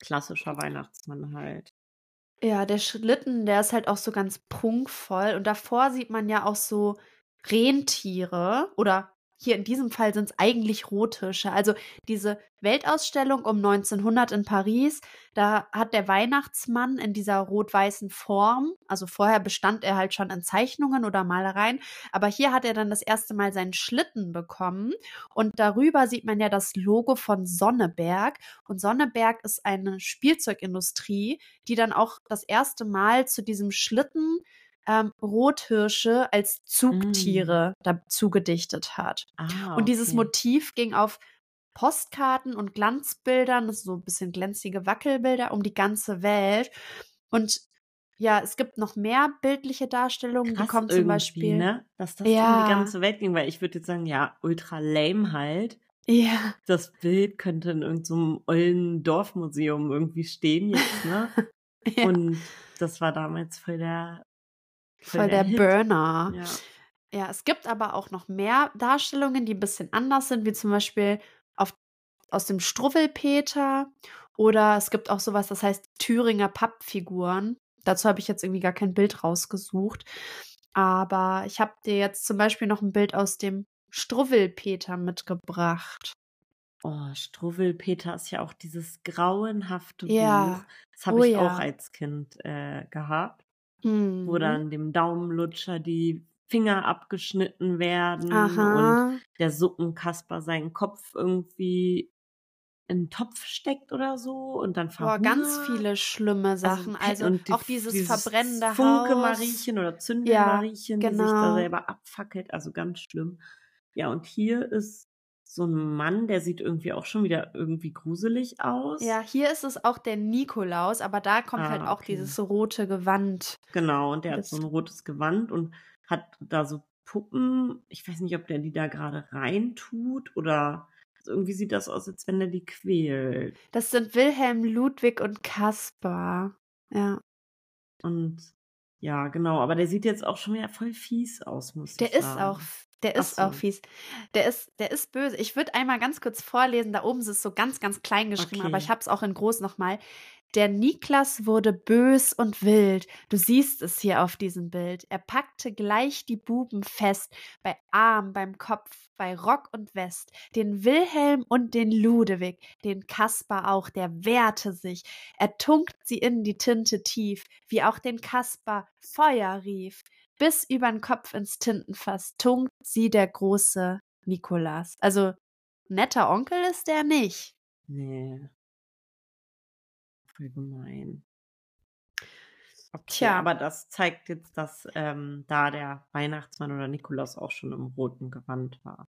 klassischer Weihnachtsmann halt. Ja, der Schlitten, der ist halt auch so ganz prunkvoll. Und davor sieht man ja auch so Rentiere oder hier in diesem Fall sind es eigentlich Rothirsche. Also diese Weltausstellung um 1900 in Paris, da hat der Weihnachtsmann in dieser rot-weißen Form, also vorher bestand er halt schon in Zeichnungen oder Malereien, aber hier hat er dann das erste Mal seinen Schlitten bekommen und darüber sieht man ja das Logo von Sonneberg und Sonneberg ist eine Spielzeugindustrie, die dann auch das erste Mal zu diesem Schlitten ähm, Rothirsche als Zugtiere dazu gedichtet hat. Ah, Und dieses okay. Motiv ging auf Postkarten und Glanzbildern, das so ein bisschen glänzige Wackelbilder um die ganze Welt. Und ja, es gibt noch mehr bildliche Darstellungen, Krass die kommen zum Beispiel. ne? Dass das Ja. um die ganze Welt ging, weil ich würde jetzt sagen, ja, ultra lame halt. Ja, Das Bild könnte in irgendeinem ollen Dorfmuseum irgendwie stehen jetzt, ne? ja Und das war damals voll der voll der, Hit. Burner. Ja. Ja, es gibt aber auch noch mehr Darstellungen, die ein bisschen anders sind, wie zum Beispiel auf aus dem Struwwelpeter oder es gibt auch sowas, das heißt Thüringer Pappfiguren. Dazu habe ich jetzt irgendwie gar kein Bild rausgesucht. Aber ich habe dir jetzt zum Beispiel noch ein Bild aus dem Struwwelpeter mitgebracht. Oh, Struwwelpeter ist ja auch dieses grauenhafte Ja. Buch. Das habe Oh ich ja. auch als Kind äh, gehabt, wo Mhm. dann dem Daumenlutscher die Finger abgeschnitten werden und Aha. der Suppenkasper seinen Kopf irgendwie in einen Topf steckt oder so und dann Boah, ganz verhungert. viele schlimme Sachen. Also, und die- auch dieses, verbrennende Funke Haus. Mariechen oder Zündel Mariechen, die sich da genau. selber abfackelt, also ganz schlimm. Ja, und hier ist so ein Mann, der sieht irgendwie auch schon wieder irgendwie gruselig aus. Ja, hier ist es auch der Nikolaus, aber da kommt halt Ah, auch okay. dieses rote Gewand. Genau, und der hat Das- so ein rotes Gewand und hat da so Puppen. Ich weiß nicht, ob der die da gerade reintut oder also irgendwie sieht das aus, als wenn er die quält. Das sind Wilhelm, Ludwig und Kaspar. Ja. Und ja, genau, aber der sieht jetzt auch schon wieder voll fies aus, muss Der ich ist sagen. auch, der ist auch so. fies. Der ist, der ist böse. Ich würde einmal ganz kurz vorlesen. Da oben ist es so ganz, ganz klein geschrieben, aber Okay. ich habe es auch in groß nochmal. Der Niklas wurde bös und wild. Du siehst es hier auf diesem Bild. Er packte gleich die Buben fest, bei Arm, beim Kopf, bei Rock und West, den Wilhelm und den Ludewig, den Kaspar auch, der wehrte sich. Er tunkt sie in die Tinte tief, wie auch den Kaspar Feuer rief. Bis übern Kopf ins Tintenfass tunkt sie der große Nikolas. Also, netter Onkel ist der nicht. Nee. Voll gemein. Okay, Tja. aber das zeigt jetzt, dass ähm, da der Weihnachtsmann oder Nikolaus auch schon im roten Gewand war.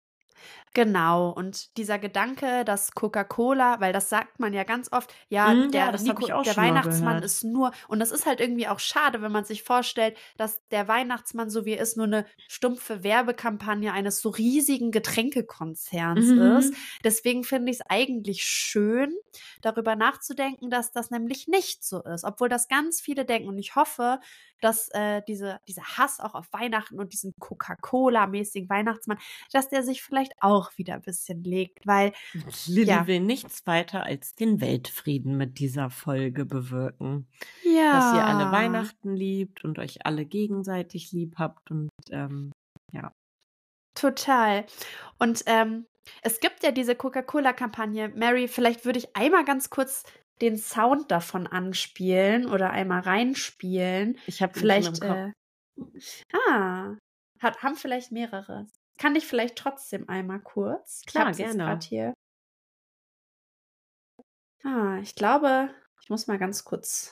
Genau, und dieser Gedanke, dass Coca-Cola, weil das sagt man ja ganz oft, ja, Mm, der, ja, Nico, der Weihnachtsmann ist nur, und das ist halt irgendwie auch schade, wenn man sich vorstellt, dass der Weihnachtsmann, so wie er ist, nur eine stumpfe Werbekampagne eines so riesigen Getränkekonzerns Mhm. ist. Deswegen finde ich es eigentlich schön, darüber nachzudenken, dass das nämlich nicht so ist, obwohl das ganz viele denken. Und ich hoffe, dass äh, diese, dieser Hass auch auf Weihnachten und diesen Coca-Cola-mäßigen Weihnachtsmann, dass der sich vielleicht auch wieder ein bisschen legt, weil Lilly Ja. will nichts weiter als den Weltfrieden mit dieser Folge bewirken. ja, Dass ihr alle Weihnachten liebt und euch alle gegenseitig lieb habt und ähm, Total. Und ähm, es gibt ja diese Coca-Cola-Kampagne. Mary, vielleicht würde ich einmal ganz kurz den Sound davon anspielen oder einmal reinspielen. ich habe Vielleicht, äh, ah, hat, haben vielleicht mehrere. Kann ich vielleicht trotzdem einmal kurz? Klar, gerne. Hier. Ah, ich glaube, ich muss mal ganz kurz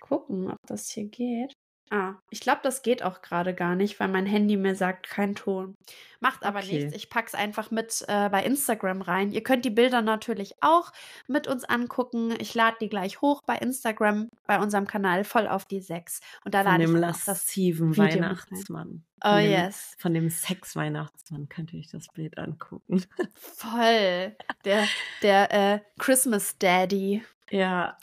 gucken, ob das hier geht. Ah, ich glaube, das geht auch gerade gar nicht, weil mein Handy mir sagt, kein Ton. Macht aber Okay. nichts. Ich pack's einfach mit äh, bei Instagram rein. Ihr könnt die Bilder natürlich auch mit uns angucken. Ich lade die gleich hoch bei Instagram, bei unserem Kanal voll auf die 6. Und da von lade ich dem dann auch das. Video. Weihnachtsmann. Oh Von dem, yes. Von dem Sex-Weihnachtsmann könnt ihr euch das Bild angucken. Voll. Der, der äh, Christmas Daddy. Ja.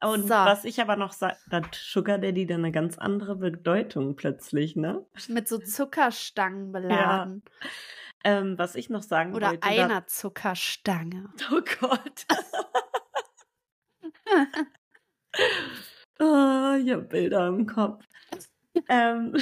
Und So. was ich aber noch sage, hat Sugar Daddy dann eine ganz andere Bedeutung plötzlich, ne? Mit so Zuckerstangen beladen. Ähm, was ich noch sagen Oder wollte. einer Zuckerstange. Oh Gott. oh, ich habe Bilder im Kopf. ähm,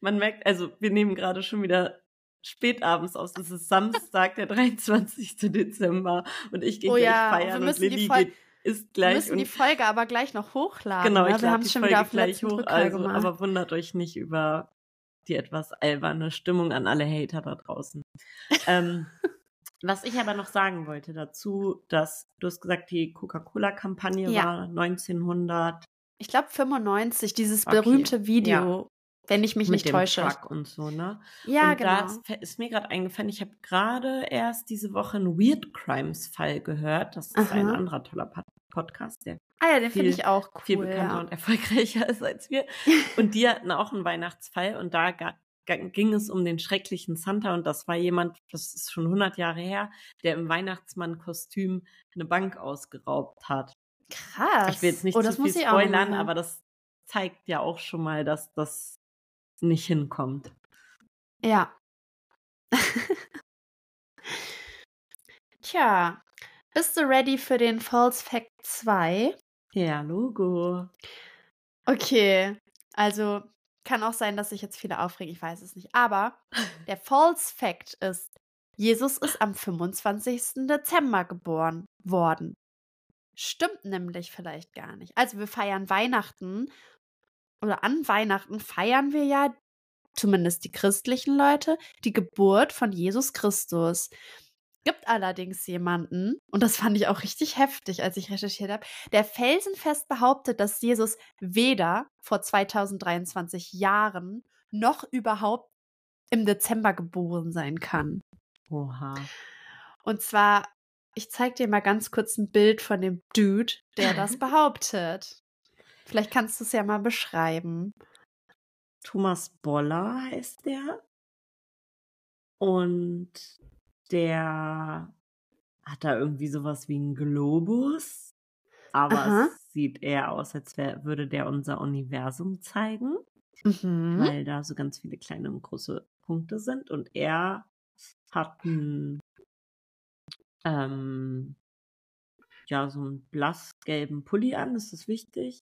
man merkt, also wir nehmen gerade schon wieder spätabends aus. Es ist Samstag, der 23. Dezember und ich gehe Oh gleich ja, und feiern und die Lilly Fol- geht, isst Wir gleich müssen die Folge aber gleich noch hochladen. Genau, ne? ich Wir haben es schon Folge wieder auf gleich hoch. Drücker Also, gemacht. aber wundert euch nicht über die etwas alberne Stimmung an alle Hater da draußen. ähm, was ich aber noch sagen wollte dazu, dass du hast gesagt, die Coca-Cola-Kampagne Ja. war 1900 ich glaube 95, dieses Okay, berühmte Video, wenn ich mich mit nicht dem täusche. Truck und so, ne? Ja, und da genau. ist, ist mir gerade eingefallen, ich habe gerade erst diese Woche einen Weird Crimes Fall gehört. Das ist ein Aha. anderer toller Podcast, der Ah ja, den finde viel- ich auch cool. viel bekannter ja. und erfolgreicher ist als wir. Und die hatten auch einen Weihnachtsfall und da ging es um den schrecklichen Santa und das war jemand, das ist schon 100 Jahre her, der im Weihnachtsmann-Kostüm eine Bank ausgeraubt hat. Krass. Ich will jetzt nicht oh, zu viel spoilern, aber das zeigt ja auch schon mal, dass das nicht hinkommt. Ja. Tja, bist du ready für den False Fact 2? Ja, Logo. Okay, also kann auch sein, dass sich jetzt viele aufregen, ich weiß es nicht. Aber der False Fact ist, Jesus ist am 25. Dezember geboren worden. Stimmt nämlich vielleicht gar nicht. Also wir feiern Weihnachten oder an Weihnachten feiern wir ja, zumindest die christlichen Leute, die Geburt von Jesus Christus. Gibt allerdings jemanden, und das fand ich auch richtig heftig, als ich recherchiert habe, der felsenfest behauptet, dass Jesus weder vor 2023 Jahren noch überhaupt im Dezember geboren sein kann. Oha. Und zwar, ich zeige dir mal ganz kurz ein Bild von dem Dude, der das behauptet. Vielleicht kannst du es ja mal beschreiben. Thomas Boller heißt der. Und der hat da irgendwie sowas wie einen Globus. Aber Aha. es sieht eher aus, als wär, würde der unser Universum zeigen, Mhm. weil da so ganz viele kleine und große Punkte sind. Und er hat einen, ähm, ja, so einen blassgelben Pulli an, ist das wichtig?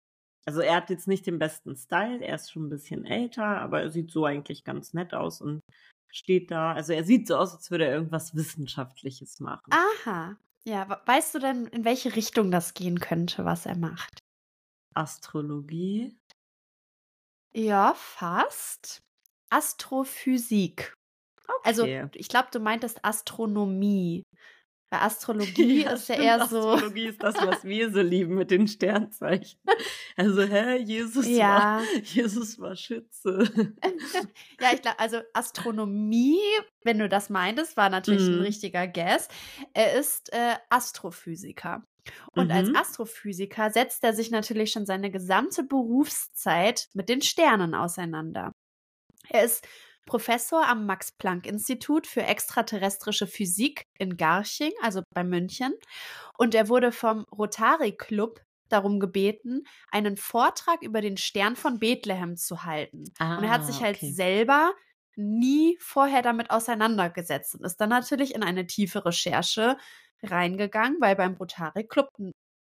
Also er hat jetzt nicht den besten Style, er ist schon ein bisschen älter, aber er sieht so eigentlich ganz nett aus und steht da. Also er sieht so aus, als würde er irgendwas Wissenschaftliches machen. Aha. Ja, we- weißt du denn, in welche Richtung das gehen könnte, was er macht? Astrologie. Ja, fast. Astrophysik. Also, Okay. ich glaube, du meintest Astronomie. Bei Astrologie Ja, ist ja stimmt, eher so. Astrologie ist das, was wir so lieben mit den Sternzeichen. Also, hä, Jesus Ja. war, Jesus war Schütze. Ja, ich glaube, also Astronomie, wenn du das meintest, war natürlich ein Mhm. richtiger Guess. Er ist äh, Astrophysiker. Und als Mhm. Astrophysiker setzt er sich natürlich schon seine gesamte Berufszeit mit den Sternen auseinander. Er ist Professor am Max-Planck-Institut für extraterrestrische Physik in Garching, also bei München. Und er wurde vom Rotary Club darum gebeten, einen Vortrag über den Stern von Bethlehem zu halten. und er hat sich Ah, halt okay. selber nie vorher damit auseinandergesetzt und ist dann natürlich in eine tiefe Recherche reingegangen, weil beim Rotary Club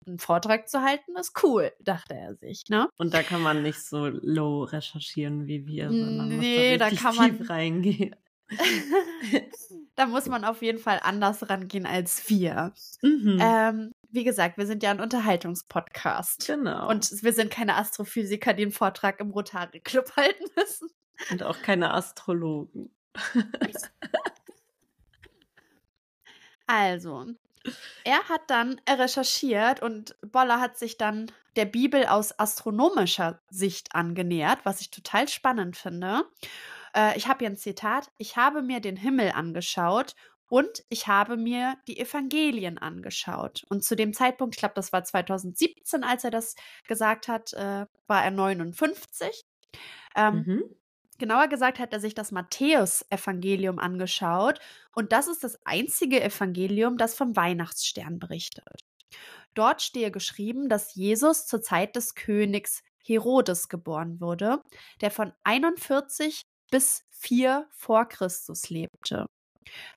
einen Vortrag zu halten ist cool, dachte er sich, ne? Und da kann man nicht so low recherchieren wie wir, sondern muss Nee, da da richtig kann man- tief reingehen. da muss man auf jeden Fall anders rangehen als wir. Mhm. Ähm, wie gesagt, wir sind ja ein Unterhaltungspodcast. genau. Und, Und wir sind keine Astrophysiker, die einen Vortrag im Rotary Club halten müssen. und auch keine Astrologen. Also, er hat dann recherchiert und Boller hat sich dann der Bibel aus astronomischer Sicht angenähert, was ich total spannend finde. Äh, ich habe hier ein Zitat. Ich habe mir den Himmel angeschaut und ich habe mir die Evangelien angeschaut. Und zu dem Zeitpunkt, ich glaube, das war 2017, als er das gesagt hat, äh, war er 59. Ähm, Mhm. Genauer gesagt hat er sich das Matthäus-Evangelium angeschaut und das ist das einzige Evangelium, das vom Weihnachtsstern berichtet. Dort stehe geschrieben, dass Jesus zur Zeit des Königs Herodes geboren wurde, der von 41 bis 4 vor Christus lebte.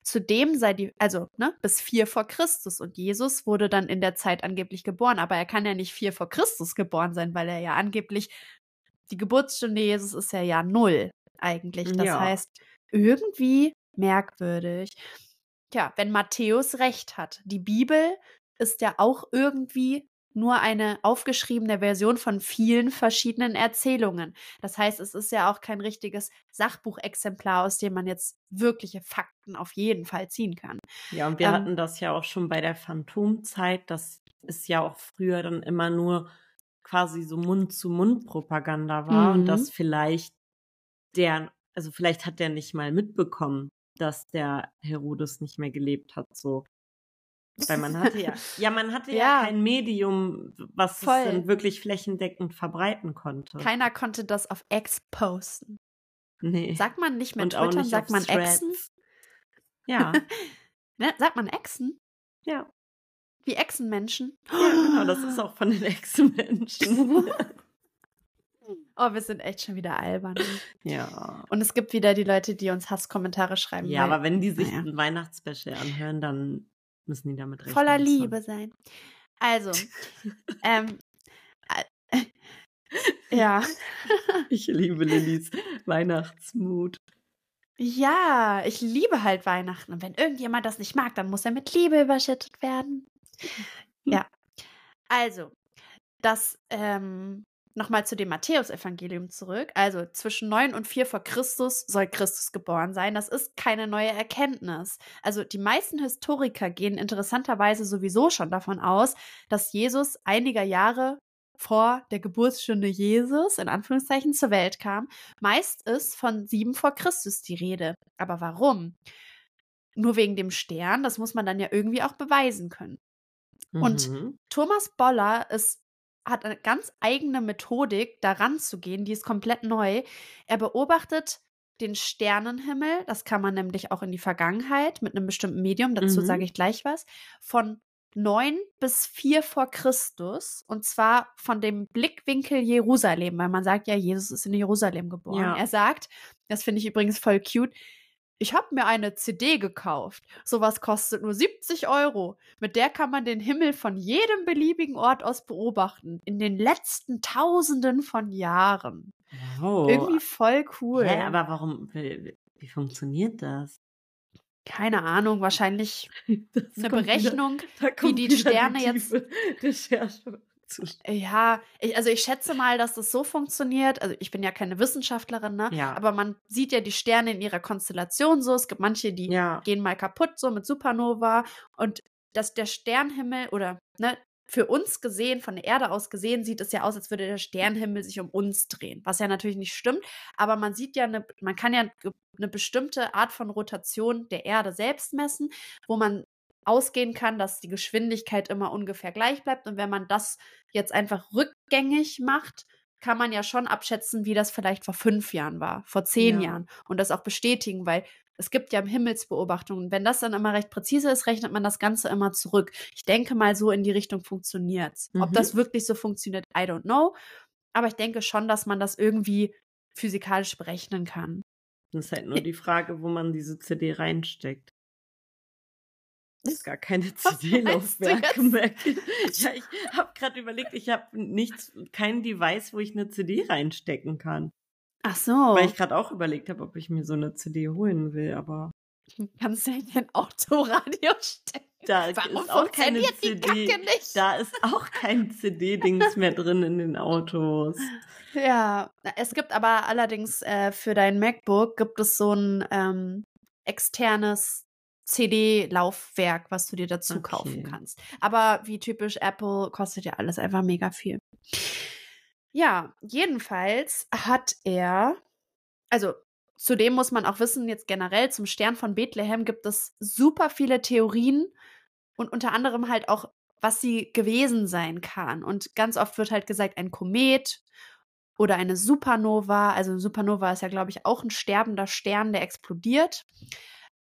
Zudem sei die, also ne, bis 4 vor Christus und Jesus wurde dann in der Zeit angeblich geboren, aber er kann ja nicht 4 vor Christus geboren sein, weil er ja angeblich die Geburtsstunde Jesus ist ja Jahr Null eigentlich. Das Ja. heißt, irgendwie merkwürdig. Tja, wenn Matthäus recht hat, die Bibel ist ja auch irgendwie nur eine aufgeschriebene Version von vielen verschiedenen Erzählungen. Das heißt, es ist ja auch kein richtiges Sachbuchexemplar, aus dem man jetzt wirkliche Fakten auf jeden Fall ziehen kann. Ja, und wir Ähm, hatten das ja auch schon bei der Phantomzeit. Das ist ja auch früher dann immer nur quasi so Mund-zu-Mund-Propaganda war und Mhm. dass vielleicht der, also vielleicht hat der nicht mal mitbekommen, dass der Herodes nicht mehr gelebt hat, so. Weil man hatte ja, ja, man hatte ja, Ja. kein Medium, was Voll. es dann wirklich flächendeckend verbreiten konnte. Keiner konnte das auf X posten. nee. Sagt man nicht mehr und nicht sagt man Threads. Exen? Ja, Ne? Sagt man Echsen? ja. Wie Echsenmenschen? Ja, genau, das ist auch von den Ex-Menschen. Oh, wir sind echt schon wieder albern. ja. Und es gibt wieder die Leute, die uns Hasskommentare schreiben. Ja, weil- aber wenn die sich naja. ein Weihnachtsspecial anhören, dann müssen die damit rechnen. voller. Liebe sein. Also, ähm, äh, ja. Ich liebe Lillys Weihnachtsmut. Ja, ich liebe halt Weihnachten. Und wenn irgendjemand das nicht mag, dann muss er mit Liebe überschüttet werden. Ja. Also, das ähm, nochmal zu dem Matthäusevangelium zurück. Also zwischen 9 und 4 vor Christus soll Christus geboren sein. Das ist keine neue Erkenntnis. Also die meisten Historiker gehen interessanterweise sowieso schon davon aus, dass Jesus einiger Jahre vor der Geburtsstunde Jesus in Anführungszeichen zur Welt kam. Meist ist von 7 vor Christus die Rede. Aber warum? Nur wegen dem Stern, das muss man dann ja irgendwie auch beweisen können. Und Mhm. Thomas Boller ist, hat eine ganz eigene Methodik, daran zu gehen, die ist komplett neu. Er beobachtet den Sternenhimmel, das kann man nämlich auch in die Vergangenheit mit einem bestimmten Medium, dazu Mhm. sage ich gleich was, von 9 bis 4 vor Christus und zwar von dem Blickwinkel Jerusalem, weil man sagt ja, Jesus ist in Jerusalem geboren. Ja. Er sagt, das finde ich übrigens voll cute, ich habe mir eine CD gekauft. Sowas kostet nur 70 Euro. Mit der kann man den Himmel von jedem beliebigen Ort aus beobachten. In den letzten Tausenden von Jahren. Wow. Irgendwie voll cool. Hä, aber warum, wie, wie funktioniert das? Keine Ahnung, wahrscheinlich Das eine Berechnung. Wieder, kommt die Sterne jetzt- Recherche zu. Ja, ich, also ich schätze mal, dass das so funktioniert. Also ich bin ja keine Wissenschaftlerin, ne? Ja. Aber man sieht ja die Sterne in ihrer Konstellation so. Es gibt manche, die Ja. gehen mal kaputt, so mit Supernova. Und dass der Sternhimmel oder ne, für uns gesehen, von der Erde aus gesehen, sieht es ja aus, als würde der Sternhimmel sich um uns drehen. Was ja natürlich nicht stimmt. Aber man sieht ja, eine, man kann ja eine bestimmte Art von Rotation der Erde selbst messen, wo man ausgehen kann, dass die Geschwindigkeit immer ungefähr gleich bleibt. Und wenn man das jetzt einfach rückgängig macht, kann man ja schon abschätzen, wie das vielleicht vor fünf Jahren war, vor zehn Ja. Jahren und das auch bestätigen, weil es gibt ja Himmelsbeobachtungen. Wenn das dann immer recht präzise ist, rechnet man das Ganze immer zurück. Ich denke mal, so in die Richtung funktioniert's. Ob Mhm. das wirklich so funktioniert, I don't know. Aber ich denke schon, dass man das irgendwie physikalisch berechnen kann. Das ist halt nur die Frage, wo man diese CD reinsteckt. Das ist gar keine CD-Laufwerke, ich. Ja, ich habe gerade überlegt, ich habe nichts, kein Device, wo ich eine CD reinstecken kann. Ach so. Weil ich gerade auch überlegt habe, ob ich mir so eine CD holen will, aber Kannst du in dein Autoradio stecken? da Warum ist auch keine CD. Da ist auch kein CD-Dings mehr drin in den Autos. Ja, es gibt aber allerdings äh, für dein MacBook gibt es so ein ähm, externes CD-Laufwerk, was du dir dazu Okay. kaufen kannst. Aber wie typisch Apple kostet ja alles einfach mega viel. Ja, jedenfalls hat er, also zudem muss man auch wissen, jetzt generell zum Stern von Bethlehem gibt es super viele Theorien und unter anderem halt auch, was sie gewesen sein kann. Und ganz oft wird halt gesagt, ein Komet oder eine Supernova. Also eine Supernova ist ja, glaube ich, auch ein sterbender Stern, der explodiert.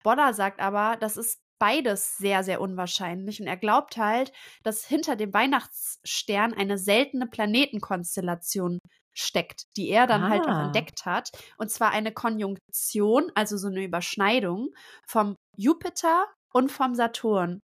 Boller sagt aber, das ist beides sehr, sehr unwahrscheinlich. Und er glaubt halt, dass hinter dem Weihnachtsstern eine seltene Planetenkonstellation steckt, die er dann halt auch Ah. entdeckt hat. Und zwar eine Konjunktion, also so eine Überschneidung vom Jupiter und vom Saturn.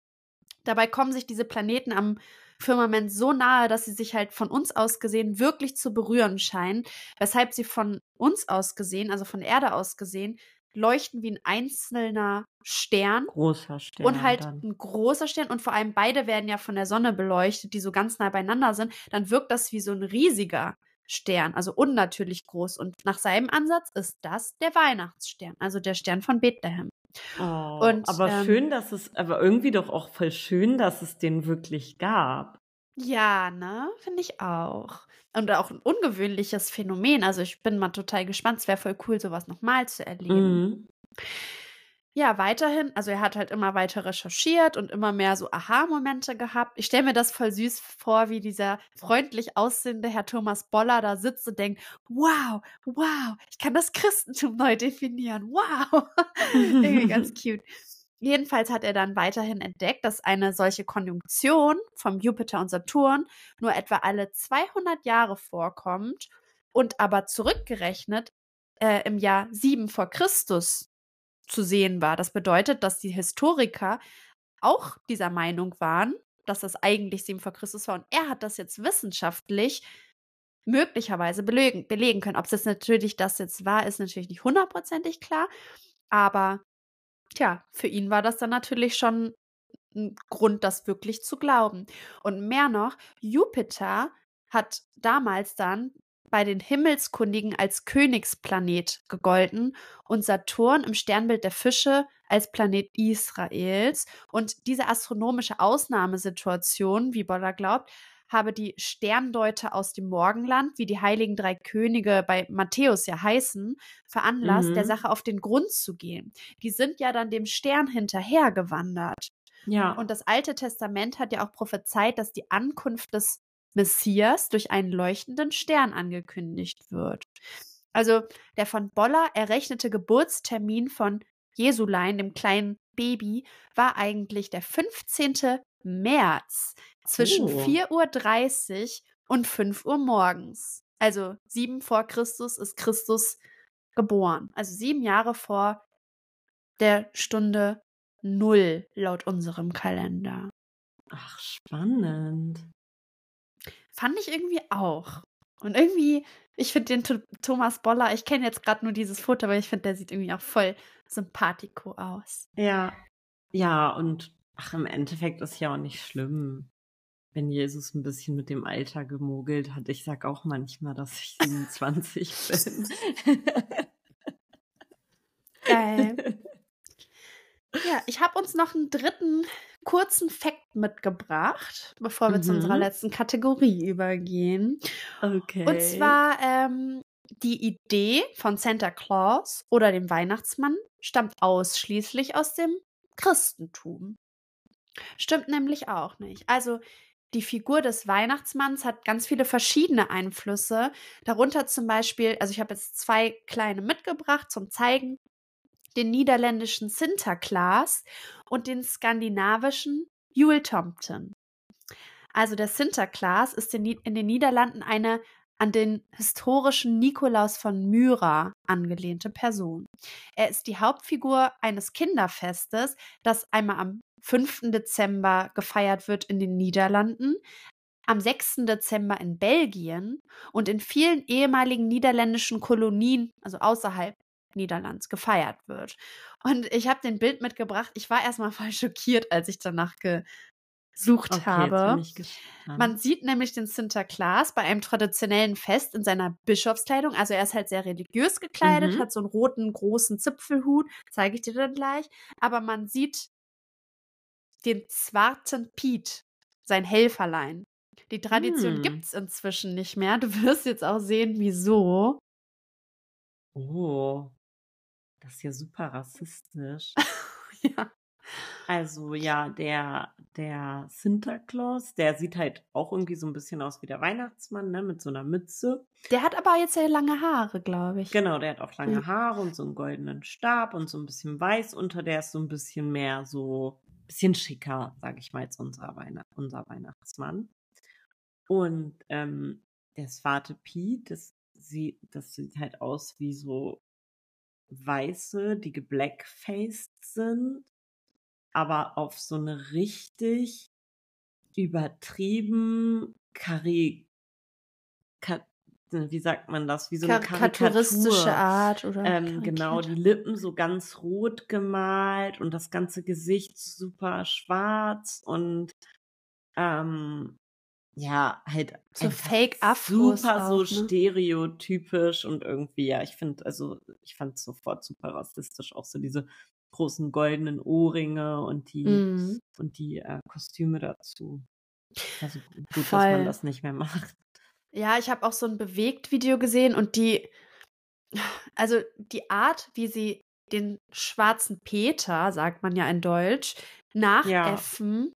Dabei kommen sich diese Planeten am Firmament so nahe, dass sie sich halt von uns aus gesehen wirklich zu berühren scheinen, weshalb sie von uns aus gesehen, also von der Erde aus gesehen, leuchten wie ein einzelner Stern Großer Stern. und halt dann. ein großer Stern und vor allem beide werden ja von der Sonne beleuchtet, die so ganz nah beieinander sind, dann wirkt das wie so ein riesiger Stern, also unnatürlich groß. Und nach seinem Ansatz ist das der Weihnachtsstern, also der Stern von Bethlehem. Oh, und, aber ähm, schön, dass es, aber irgendwie doch auch voll schön, dass es den wirklich gab. Ja, ne? Finde ich auch. Und auch ein ungewöhnliches Phänomen. Also ich bin mal total gespannt. Es wäre voll cool, sowas nochmal zu erleben. Mhm. Ja, weiterhin, also er hat halt immer weiter recherchiert und immer mehr so Aha-Momente gehabt. Ich stelle mir das voll süß vor, wie dieser freundlich aussehende Herr Thomas Boller da sitzt und denkt, wow, wow, ich kann das Christentum neu definieren, wow. Irgendwie ganz cute. Jedenfalls hat er dann weiterhin entdeckt, dass eine solche Konjunktion vom Jupiter und Saturn nur etwa alle 200 Jahre vorkommt und aber zurückgerechnet äh, im Jahr 7 vor Christus zu sehen war. Das bedeutet, dass die Historiker auch dieser Meinung waren, dass das eigentlich 7 vor Christus war. Und er hat das jetzt wissenschaftlich möglicherweise belegen, belegen können. Ob es jetzt natürlich das jetzt war, ist natürlich nicht hundertprozentig klar. Aber tja, für ihn war das dann natürlich schon ein Grund, das wirklich zu glauben. Und mehr noch, Jupiter hat damals dann bei den Himmelskundigen als Königsplanet gegolten und Saturn im Sternbild der Fische als Planet Israels. Und diese astronomische Ausnahmesituation, wie Boller glaubt, habe die Sterndeuter aus dem Morgenland, wie die heiligen drei Könige bei Matthäus ja heißen, veranlasst, Mhm. der Sache auf den Grund zu gehen. Die sind ja dann dem Stern hinterhergewandert. Ja. Und das Alte Testament hat ja auch prophezeit, dass die Ankunft des Messias durch einen leuchtenden Stern angekündigt wird. Also der von Boller errechnete Geburtstermin von Jesulein, dem kleinen Baby, war eigentlich der 15. März zwischen Oh. 4.30 Uhr und 5 Uhr morgens. Also sieben vor Christus ist Christus geboren. Also sieben Jahre vor der Stunde Null laut unserem Kalender. Ach, spannend. Fand ich irgendwie auch. Und irgendwie, ich finde den Th Thomas Boller, ich kenne jetzt gerade nur dieses Foto, aber ich finde, der sieht irgendwie auch voll sympathico aus. Ja. Ja, und ach, im Endeffekt ist ja auch nicht schlimm, wenn Jesus ein bisschen mit dem Alter gemogelt hat. Ich sag auch manchmal, dass ich 27 bin. Geil. Ja, ich habe uns noch einen dritten kurzen Fact mitgebracht, bevor wir zu Mhm. unserer letzten Kategorie übergehen. Okay. Und zwar ähm, die Idee von Santa Claus oder dem Weihnachtsmann stammt ausschließlich aus dem Christentum. Stimmt nämlich auch nicht. Also die Figur des Weihnachtsmanns hat ganz viele verschiedene Einflüsse. Darunter zum Beispiel, also ich habe jetzt zwei kleine mitgebracht zum Zeigen, den niederländischen Sinterklaas und den skandinavischen Jultomten. Also der Sinterklaas ist in den Niederlanden eine an den historischen Nikolaus von Myra angelehnte Person. Er ist die Hauptfigur eines Kinderfestes, das einmal am 5. Dezember gefeiert wird in den Niederlanden, am 6. Dezember in Belgien und in vielen ehemaligen niederländischen Kolonien, also außerhalb Niederlands, gefeiert wird. Und ich habe den Bild mitgebracht. Ich war erstmal voll schockiert, als ich danach gesucht okay, habe. Man sieht nämlich den Sinterklaas bei einem traditionellen Fest in seiner Bischofskleidung. Also er ist halt sehr religiös gekleidet, Mhm. hat so einen roten großen Zipfelhut, zeige ich dir dann gleich. Aber man sieht den Zwarten Piet, sein Helferlein. Die Tradition Hm. gibt's inzwischen nicht mehr. Du wirst jetzt auch sehen, wieso. oh, das ist ja super rassistisch. ja. Also ja, der, der Sinterklaas, der sieht halt auch irgendwie so ein bisschen aus wie der Weihnachtsmann, ne, mit so einer Mütze. Der hat aber jetzt sehr lange Haare, glaube ich. Genau, der hat auch lange Mhm. Haare und so einen goldenen Stab und so ein bisschen weiß unter, der ist so ein bisschen mehr so, bisschen schicker, sage ich mal, als unser, Weihn unser Weihnachtsmann. Und ähm, der Svarte Piet, das sieht, das sieht halt aus wie so Weiße, die geblackfaced sind, aber auf so eine richtig übertrieben Kari Ka wie sagt man das? Wie so eine Karikaturistische Karikatur. Art oder Ähm, genau, die Lippen so ganz rot gemalt und das ganze Gesicht super schwarz und ähm, ja, halt So einfach Fake-Afros super so auch, ne? stereotypisch und irgendwie, ja, ich finde, also ich fand es sofort super rassistisch, auch so diese großen goldenen Ohrringe und die Mhm. und die äh, Kostüme dazu. Also gut, dass Voll. man das nicht mehr macht. Ja, ich habe auch so ein Bewegt-Video gesehen und die, also die Art, wie sie den schwarzen Peter, sagt man ja in Deutsch, nachäffen,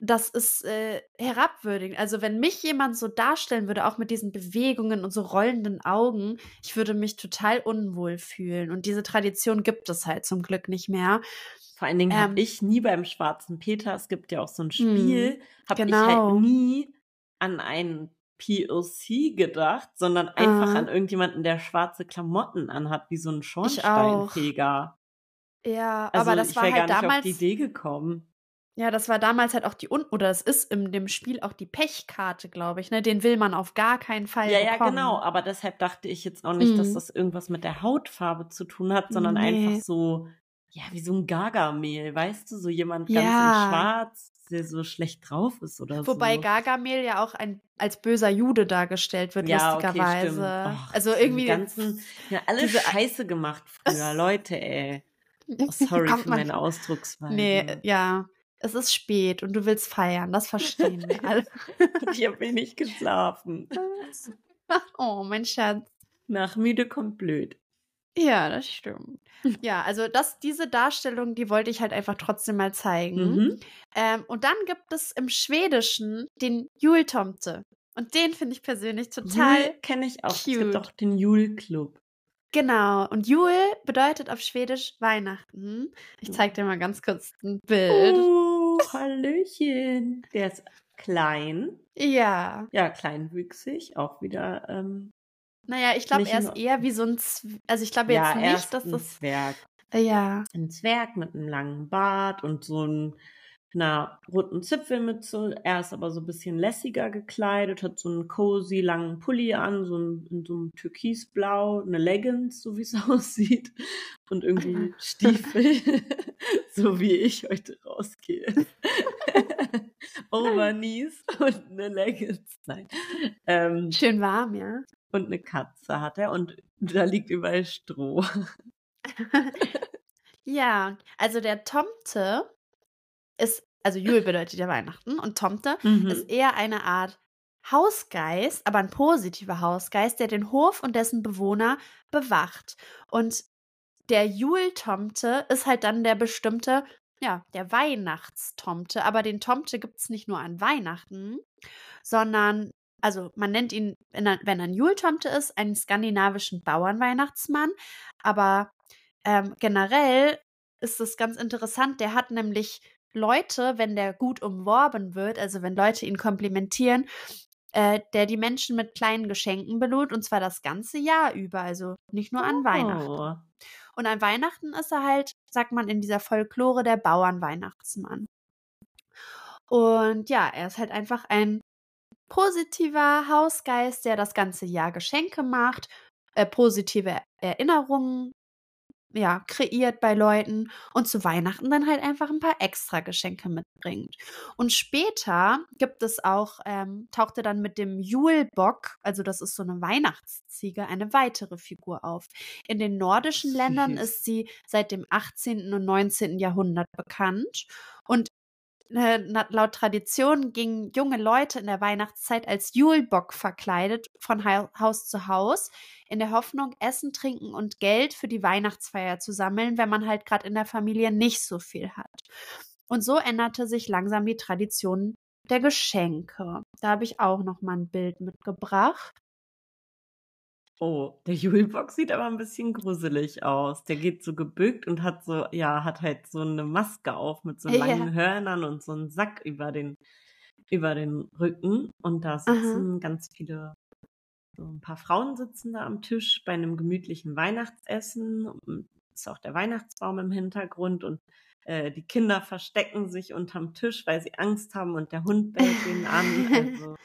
das ist äh, herabwürdigend. Also wenn mich jemand so darstellen würde, auch mit diesen Bewegungen und so rollenden Augen, ich würde mich total unwohl fühlen. Und diese Tradition gibt es halt zum Glück nicht mehr. Vor allen Dingen Ähm. habe ich nie beim Schwarzen Peter, es gibt ja auch so ein Spiel, habe ich genau. halt nie an einen POC gedacht, sondern einfach Aha. an irgendjemanden, der schwarze Klamotten anhat, wie so ein. Schornsteinfeger. Ja, Also aber das ich war halt gar nicht damals. auf die Idee gekommen. Ja, das war damals halt auch die Un oder es ist in dem Spiel auch die Pechkarte, glaube ich, ne? Den will man auf gar keinen Fall Ja, ja, bekommen. genau. Aber deshalb dachte ich jetzt auch nicht, dass Mhm. das irgendwas mit der Hautfarbe zu tun hat, sondern Nee. einfach so, ja, wie so ein Gargamel, weißt du, so jemand ganz in Ja. Schwarz, der so schlecht drauf ist oder Wobei so. Gargamel ja auch ein, als böser Jude dargestellt wird, Ja, okay, lustigerweise. stimmt. Ach, also irgendwie. ganzen, ja, alle Scheiße gemacht früher, Leute, ey. Oh, sorry für meine Ausdrucksweise. Nee, ja. Es ist spät und du willst feiern, das verstehen wir alle. Ich habe wenig geschlafen. oh, mein Schatz. Nach müde kommt blöd. Ja, das stimmt. Ja, also das, diese Darstellung, die wollte ich halt einfach trotzdem mal zeigen. Mhm. Ähm, und dann gibt es im Schwedischen den Jultomte. Und den finde ich persönlich total Jul kenne ich auch. Es cute. gibt auch den Jul-Club. Genau. Und Jul bedeutet auf Schwedisch Weihnachten. Ich zeige dir mal ganz kurz ein Bild. Oh, Hallöchen. Der ist klein. Ja. Ja, kleinwüchsig. Auch wieder. Ähm, Naja, ich glaube, er ist eher wie so ein. Zw also, ich glaube ja, jetzt er nicht, ist dass ein das. Zwerg. Äh, Ja. Ein Zwerg mit einem langen Bart und so ein, einer roten Zipfelmütze. Er ist aber so ein bisschen lässiger gekleidet, hat so einen cozy langen Pulli an, so ein, in so einem Türkisblau, eine Leggings, so wie es aussieht. Und irgendwie Stiefel, so wie ich heute rausgehe. Overknees und eine Leggings. Nein. Ähm, Schön warm, ja. Und eine Katze hat er und da liegt überall Stroh. Ja, also der Tomte ist, also Jul bedeutet ja Weihnachten und Tomte Mhm. ist eher eine Art Hausgeist, aber ein positiver Hausgeist, der den Hof und dessen Bewohner bewacht. Und der Jul-Tomte ist halt dann der bestimmte, ja, der Weihnachtstomte. Aber den Tomte gibt es nicht nur an Weihnachten, sondern, also man nennt ihn, wenn er, ein Jul-Tomte ist, einen skandinavischen Bauernweihnachtsmann. Aber ähm, generell ist es ganz interessant, der hat nämlich Leute, wenn der gut umworben wird, also wenn Leute ihn komplimentieren, äh, der die Menschen mit kleinen Geschenken belohnt und zwar das ganze Jahr über, also nicht nur an Weihnachten. Oh. Und an Weihnachten ist er halt, sagt man in dieser Folklore, der Bauernweihnachtsmann. Und ja, er ist halt einfach ein positiver Hausgeist, der das ganze Jahr Geschenke macht, äh, positive Erinnerungen ja, kreiert bei Leuten und zu Weihnachten dann halt einfach ein paar extra Geschenke mitbringt. Und später gibt es auch, ähm, tauchte dann mit dem Julbock, also das ist so eine Weihnachtsziege, eine weitere Figur auf. In den nordischen Ländern ist sie seit dem 18. und 19. Jahrhundert bekannt. Und laut Tradition gingen junge Leute in der Weihnachtszeit als Julbock verkleidet von Hau- Haus zu Haus, in der Hoffnung, Essen, Trinken und Geld für die Weihnachtsfeier zu sammeln, wenn man halt gerade in der Familie nicht so viel hat. Und so änderte sich langsam die Tradition der Geschenke. Da habe ich auch noch mal ein Bild mitgebracht. Oh, der Julbock sieht aber ein bisschen gruselig aus. Der geht so gebückt und hat so, ja, hat halt so eine Maske auf mit so Ja. langen Hörnern und so einen Sack über den, über den Rücken. Und da sitzen ganz viele, so ein paar Frauen sitzen da am Tisch bei einem gemütlichen Weihnachtsessen. Ist auch der Weihnachtsbaum im Hintergrund und äh, die Kinder verstecken sich unterm Tisch, weil sie Angst haben und der Hund bellt ihnen an. Also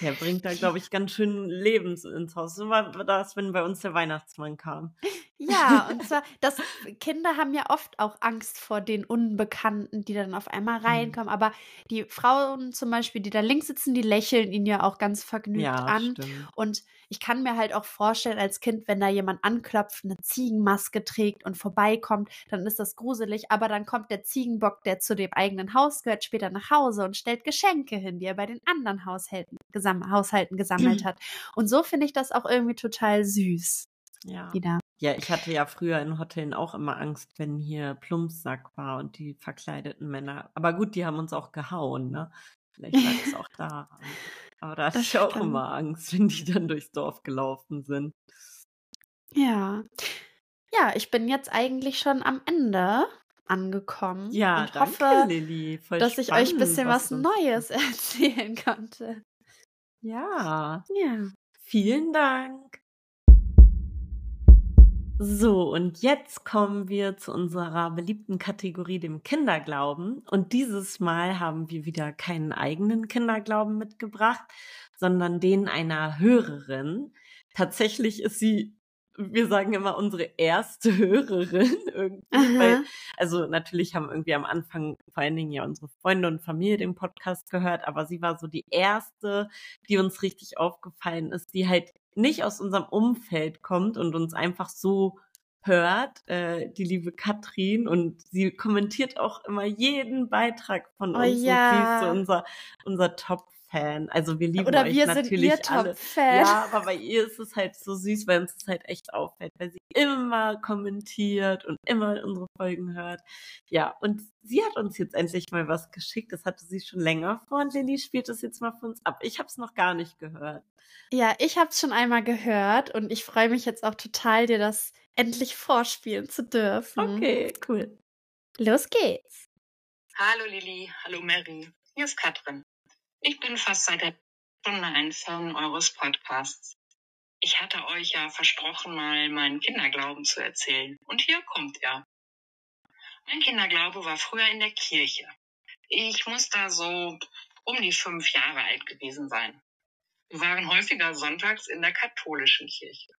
der bringt da, glaube ich, ganz schön Lebens ins Haus. So war das, wenn bei uns der Weihnachtsmann kam. Ja, und zwar, das Kinder haben ja oft auch Angst vor den Unbekannten, die dann auf einmal reinkommen. Aber die Frauen zum Beispiel, die da links sitzen, die lächeln ihn ja auch ganz vergnügt Ja, an. stimmt. Und ich kann mir halt auch vorstellen, als Kind, wenn da jemand anklopft, eine Ziegenmaske trägt und vorbeikommt, dann ist das gruselig. Aber dann kommt der Ziegenbock, der zu dem eigenen Haus gehört, später nach Hause und stellt Geschenke hin, die er bei den anderen Haushalten, gesam Haushalten gesammelt hat. Und so finde ich das auch irgendwie total süß Ja. wieder. ja, ich hatte ja früher in Hotellen auch immer Angst, wenn hier Plumpsack war und die verkleideten Männer. Aber gut, die haben uns auch gehauen, ne? Vielleicht lag es auch daran. Aber da hatte Das ich auch stimmt. immer Angst, wenn die dann durchs Dorf gelaufen sind. Ja. Ja, ich bin jetzt eigentlich schon am Ende angekommen Ja, und danke, hoffe, Lilly. Voll dass ich euch ein spannend, bisschen was uns- Neues erzählen konnte. Ja, Ja. vielen Dank. So, und jetzt kommen wir zu unserer beliebten Kategorie, dem Kinderglauben. Und dieses Mal haben wir wieder keinen eigenen Kinderglauben mitgebracht, sondern den einer Hörerin. Tatsächlich ist sie wir sagen immer unsere erste Hörerin irgendwie. Weil, also natürlich haben irgendwie am Anfang vor allen Dingen ja unsere Freunde und Familie den Podcast gehört, aber sie war so die erste, die uns richtig aufgefallen ist, die halt nicht aus unserem Umfeld kommt und uns einfach so hört, äh, die liebe Katrin, und sie kommentiert auch immer jeden Beitrag von Oh uns ja. und sie ist so unser, unser Top-Fan. Also wir lieben Oder euch wir sind natürlich ihr alle. Top-Fan. Ja, aber bei ihr ist es halt so süß, weil uns das halt echt auffällt, weil sie immer kommentiert und immer unsere Folgen hört. Ja, und sie hat uns jetzt endlich mal was geschickt. Das hatte sie schon länger vor und Lilly spielt das jetzt mal für uns ab. Ich habe es noch gar nicht gehört. Ja, ich habe es schon einmal gehört und ich freue mich jetzt auch total, dir das endlich vorspielen zu dürfen. Okay, cool. Los geht's. Hallo Lilly, hallo Mary, hier ist Katrin. Ich bin fast seit der Stunde ein Fan eures Podcasts. Ich hatte euch ja versprochen, mal meinen Kinderglauben zu erzählen. Und hier kommt er. Mein Kinderglaube war früher in der Kirche. Ich muss da so um die fünf Jahre alt gewesen sein. Wir waren häufiger sonntags in der katholischen Kirche.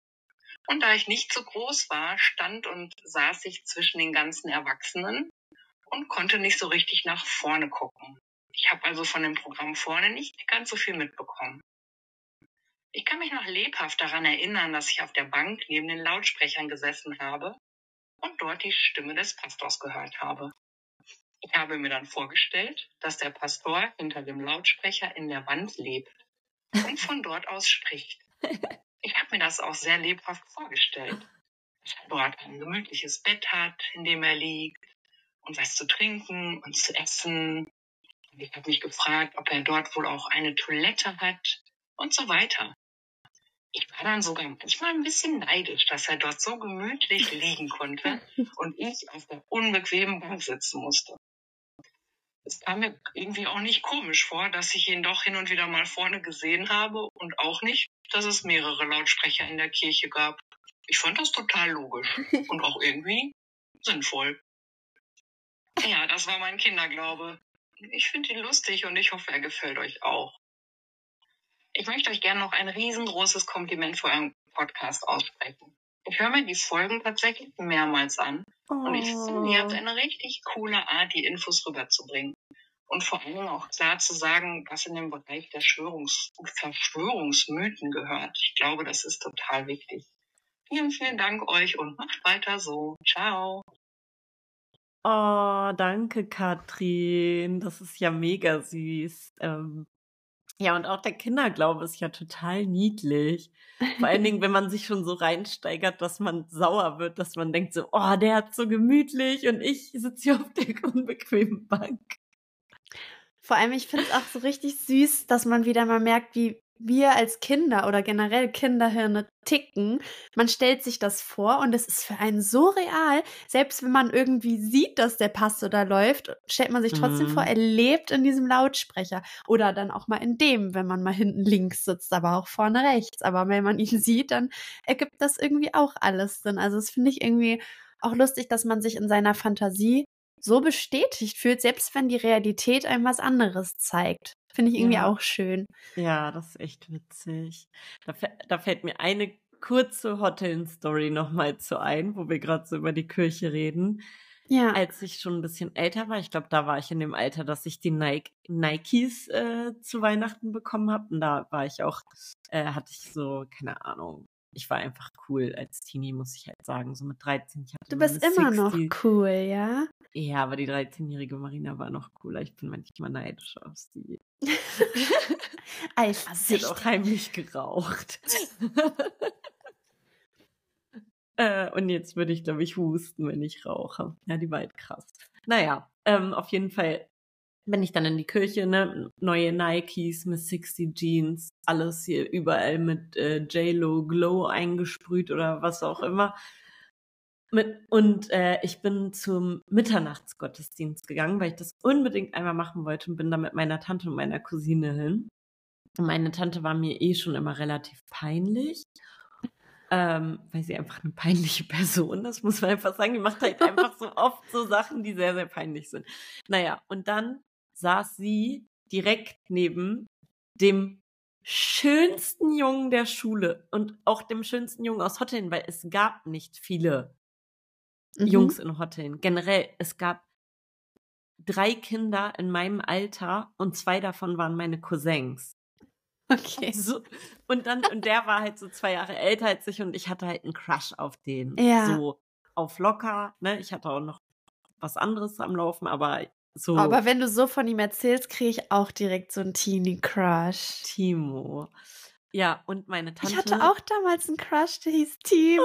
Und da ich nicht so groß war, stand und saß ich zwischen den ganzen Erwachsenen und konnte nicht so richtig nach vorne gucken. Ich habe also von dem Programm vorne nicht ganz so viel mitbekommen. Ich kann mich noch lebhaft daran erinnern, dass ich auf der Bank neben den Lautsprechern gesessen habe und dort die Stimme des Pastors gehört habe. Ich habe mir dann vorgestellt, dass der Pastor hinter dem Lautsprecher in der Wand lebt und von dort aus spricht. Ich habe mir das auch sehr lebhaft vorgestellt. Dass er dort ein gemütliches Bett hat, in dem er liegt und was zu trinken und zu essen. Ich habe mich gefragt, ob er dort wohl auch eine Toilette hat und so weiter. Ich war dann sogar manchmal ein bisschen neidisch, dass er dort so gemütlich liegen konnte und ich auf der unbequemen Bank sitzen musste. Es kam mir irgendwie auch nicht komisch vor, dass ich ihn doch hin und wieder mal vorne gesehen habe und auch nicht, dass es mehrere Lautsprecher in der Kirche gab. Ich fand das total logisch und auch irgendwie sinnvoll. Ja, das war mein Kinderglaube. Ich finde ihn lustig und ich hoffe, er gefällt euch auch. Ich möchte euch gerne noch ein riesengroßes Kompliment für euren Podcast aussprechen. Ich höre mir die Folgen tatsächlich mehrmals an und ich finde, ihr habt eine richtig coole Art, die Infos rüberzubringen. Und vor allem auch klar zu sagen, was in den Bereich der Schwörungs Verschwörungsmythen gehört. Ich glaube, das ist total wichtig. Vielen, vielen Dank euch und macht weiter so. Ciao. Oh, danke, Katrin. Das ist ja mega süß. Ähm, ja, und auch der Kinderglaube ist ja total niedlich. Vor allen Dingen, wenn man sich schon so reinsteigert, dass man sauer wird, dass man denkt so, oh, der hat so gemütlich und ich sitze hier auf der unbequemen Bank. Vor allem, ich finde es auch so richtig süß, dass man wieder mal merkt, wie wir als Kinder oder generell Kinderhirne ticken. Man stellt sich das vor und es ist für einen so real. Selbst wenn man irgendwie sieht, dass der Pastor da läuft, stellt man sich trotzdem Mhm. vor, er lebt in diesem Lautsprecher. Oder dann auch mal in dem, wenn man mal hinten links sitzt, aber auch vorne rechts. Aber wenn man ihn sieht, dann ergibt das irgendwie auch alles Sinn. Also das finde ich irgendwie auch lustig, dass man sich in seiner Fantasie so bestätigt fühlt, selbst wenn die Realität einem was anderes zeigt. Finde ich irgendwie Ja. auch schön. Ja, das ist echt witzig. Da, da fällt mir eine kurze Hoteln-Story nochmal zu ein, wo wir gerade so über die Kirche reden. Ja. Als ich schon ein bisschen älter war, ich glaube, da war ich in dem Alter, dass ich die Nike Nikes äh, zu Weihnachten bekommen habe. Und da war ich auch, äh, hatte ich so, keine Ahnung, ich war einfach cool als Teenie, muss ich halt sagen. So mit 13. Ich hatte Du bist immer noch 60 cool, ja? Ja, aber die 13-jährige Marina war noch cooler. Ich bin manchmal neidisch auf sie. Sie hat Eifersüchtig. auch heimlich geraucht. äh, und jetzt würde ich, glaube ich, husten, wenn ich rauche. Ja, die war halt krass. Naja, ähm, auf jeden Fall bin ich dann in die Kirche, ne? Neue Nikes, Miss 60 Jeans, alles hier überall mit äh, J-Lo Glow eingesprüht oder was auch immer. Mit, und äh, ich bin zum Mitternachtsgottesdienst gegangen, weil ich das unbedingt einmal machen wollte und bin da mit meiner Tante und meiner Cousine hin. Und meine Tante war mir eh schon immer relativ peinlich. ähm, weil sie einfach eine peinliche Person ist, muss man einfach sagen. Die macht halt einfach so oft so Sachen, die sehr, sehr peinlich sind. Naja, und dann saß sie direkt neben dem schönsten Jungen der Schule und auch dem schönsten Jungen aus Hotteln, weil es gab nicht viele Mhm. Jungs in Hotteln. Generell, es gab drei Kinder in meinem Alter und zwei davon waren meine Cousins. Okay. So, und dann, und der war halt so zwei Jahre älter als ich und ich hatte halt einen Crush auf den. Ja. So auf locker, ne? Ich hatte auch noch was anderes am Laufen, aber so Aber wenn du so von ihm erzählst, kriege ich auch direkt so einen Teenie-Crush. Timo. Ja, und meine Tante. Ich hatte auch damals einen Crush, der hieß Timo.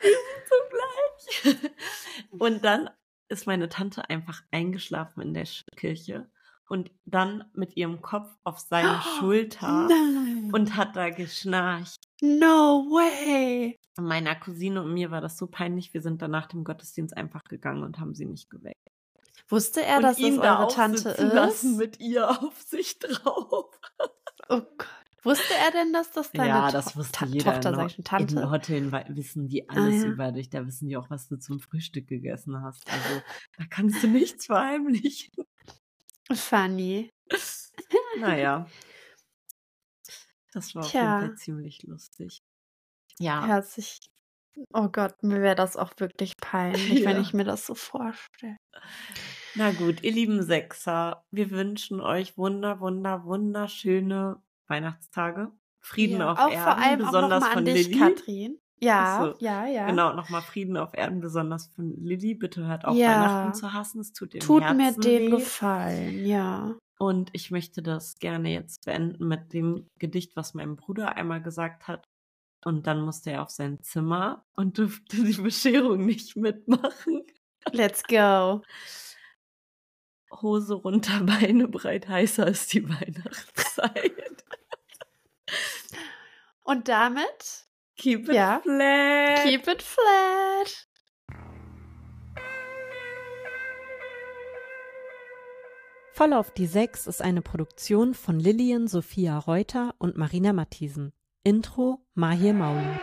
Wir sind so gleich. Und dann ist meine Tante einfach eingeschlafen in der Kirche und dann mit ihrem Kopf auf seine Schulter Nein. und hat da geschnarcht. no way. Meiner Cousine und mir war das so peinlich, wir sind dann nach dem Gottesdienst einfach gegangen und haben sie nicht geweckt. Wusste er, und dass ihn es da eure Tante ist? lassen mit ihr auf sich drauf. Oh Gott. Wusste er denn, dass das deine ja, das wusste Ta jeder. Tochter, in, sag ich schon, In Tante? Hoteln wei- wissen die alles Ah, ja. über dich. Da wissen die auch, was du zum Frühstück gegessen hast. Also da kannst du nichts verheimlichen. Funny. Naja. Das war auf Tja. jeden Fall ziemlich lustig. Ja, Herzlich. Oh Gott, mir wäre das auch wirklich peinlich, wenn Ja. ich mir das so vorstelle. Na gut, ihr lieben Sechser, wir wünschen euch wunder, wunder, wunderschöne Weihnachtstage. Frieden ja, auf auch Erden, vor allem auch besonders nochmal von an dich, Lilly. Katrin. Ja, so, ja, ja. Genau, nochmal Frieden auf Erden, besonders von Lilly. Bitte hört auf, Ja. Weihnachten zu hassen. Es tut im Tut Herzen mir den weh. Gefallen, ja. Und ich möchte das gerne jetzt beenden mit dem Gedicht, was mein Bruder einmal gesagt hat. Und dann musste er auf sein Zimmer und durfte die Bescherung nicht mitmachen. Let's go. Hose runter, Beine breit, heißer ist die Weihnachtszeit. Und damit Keep it Ja. flat. keep it flat. Voll auf die Sechs ist eine Produktion von Lillian Sophia Reuter und Marina Matthiesen. Intro Mahir Maulud.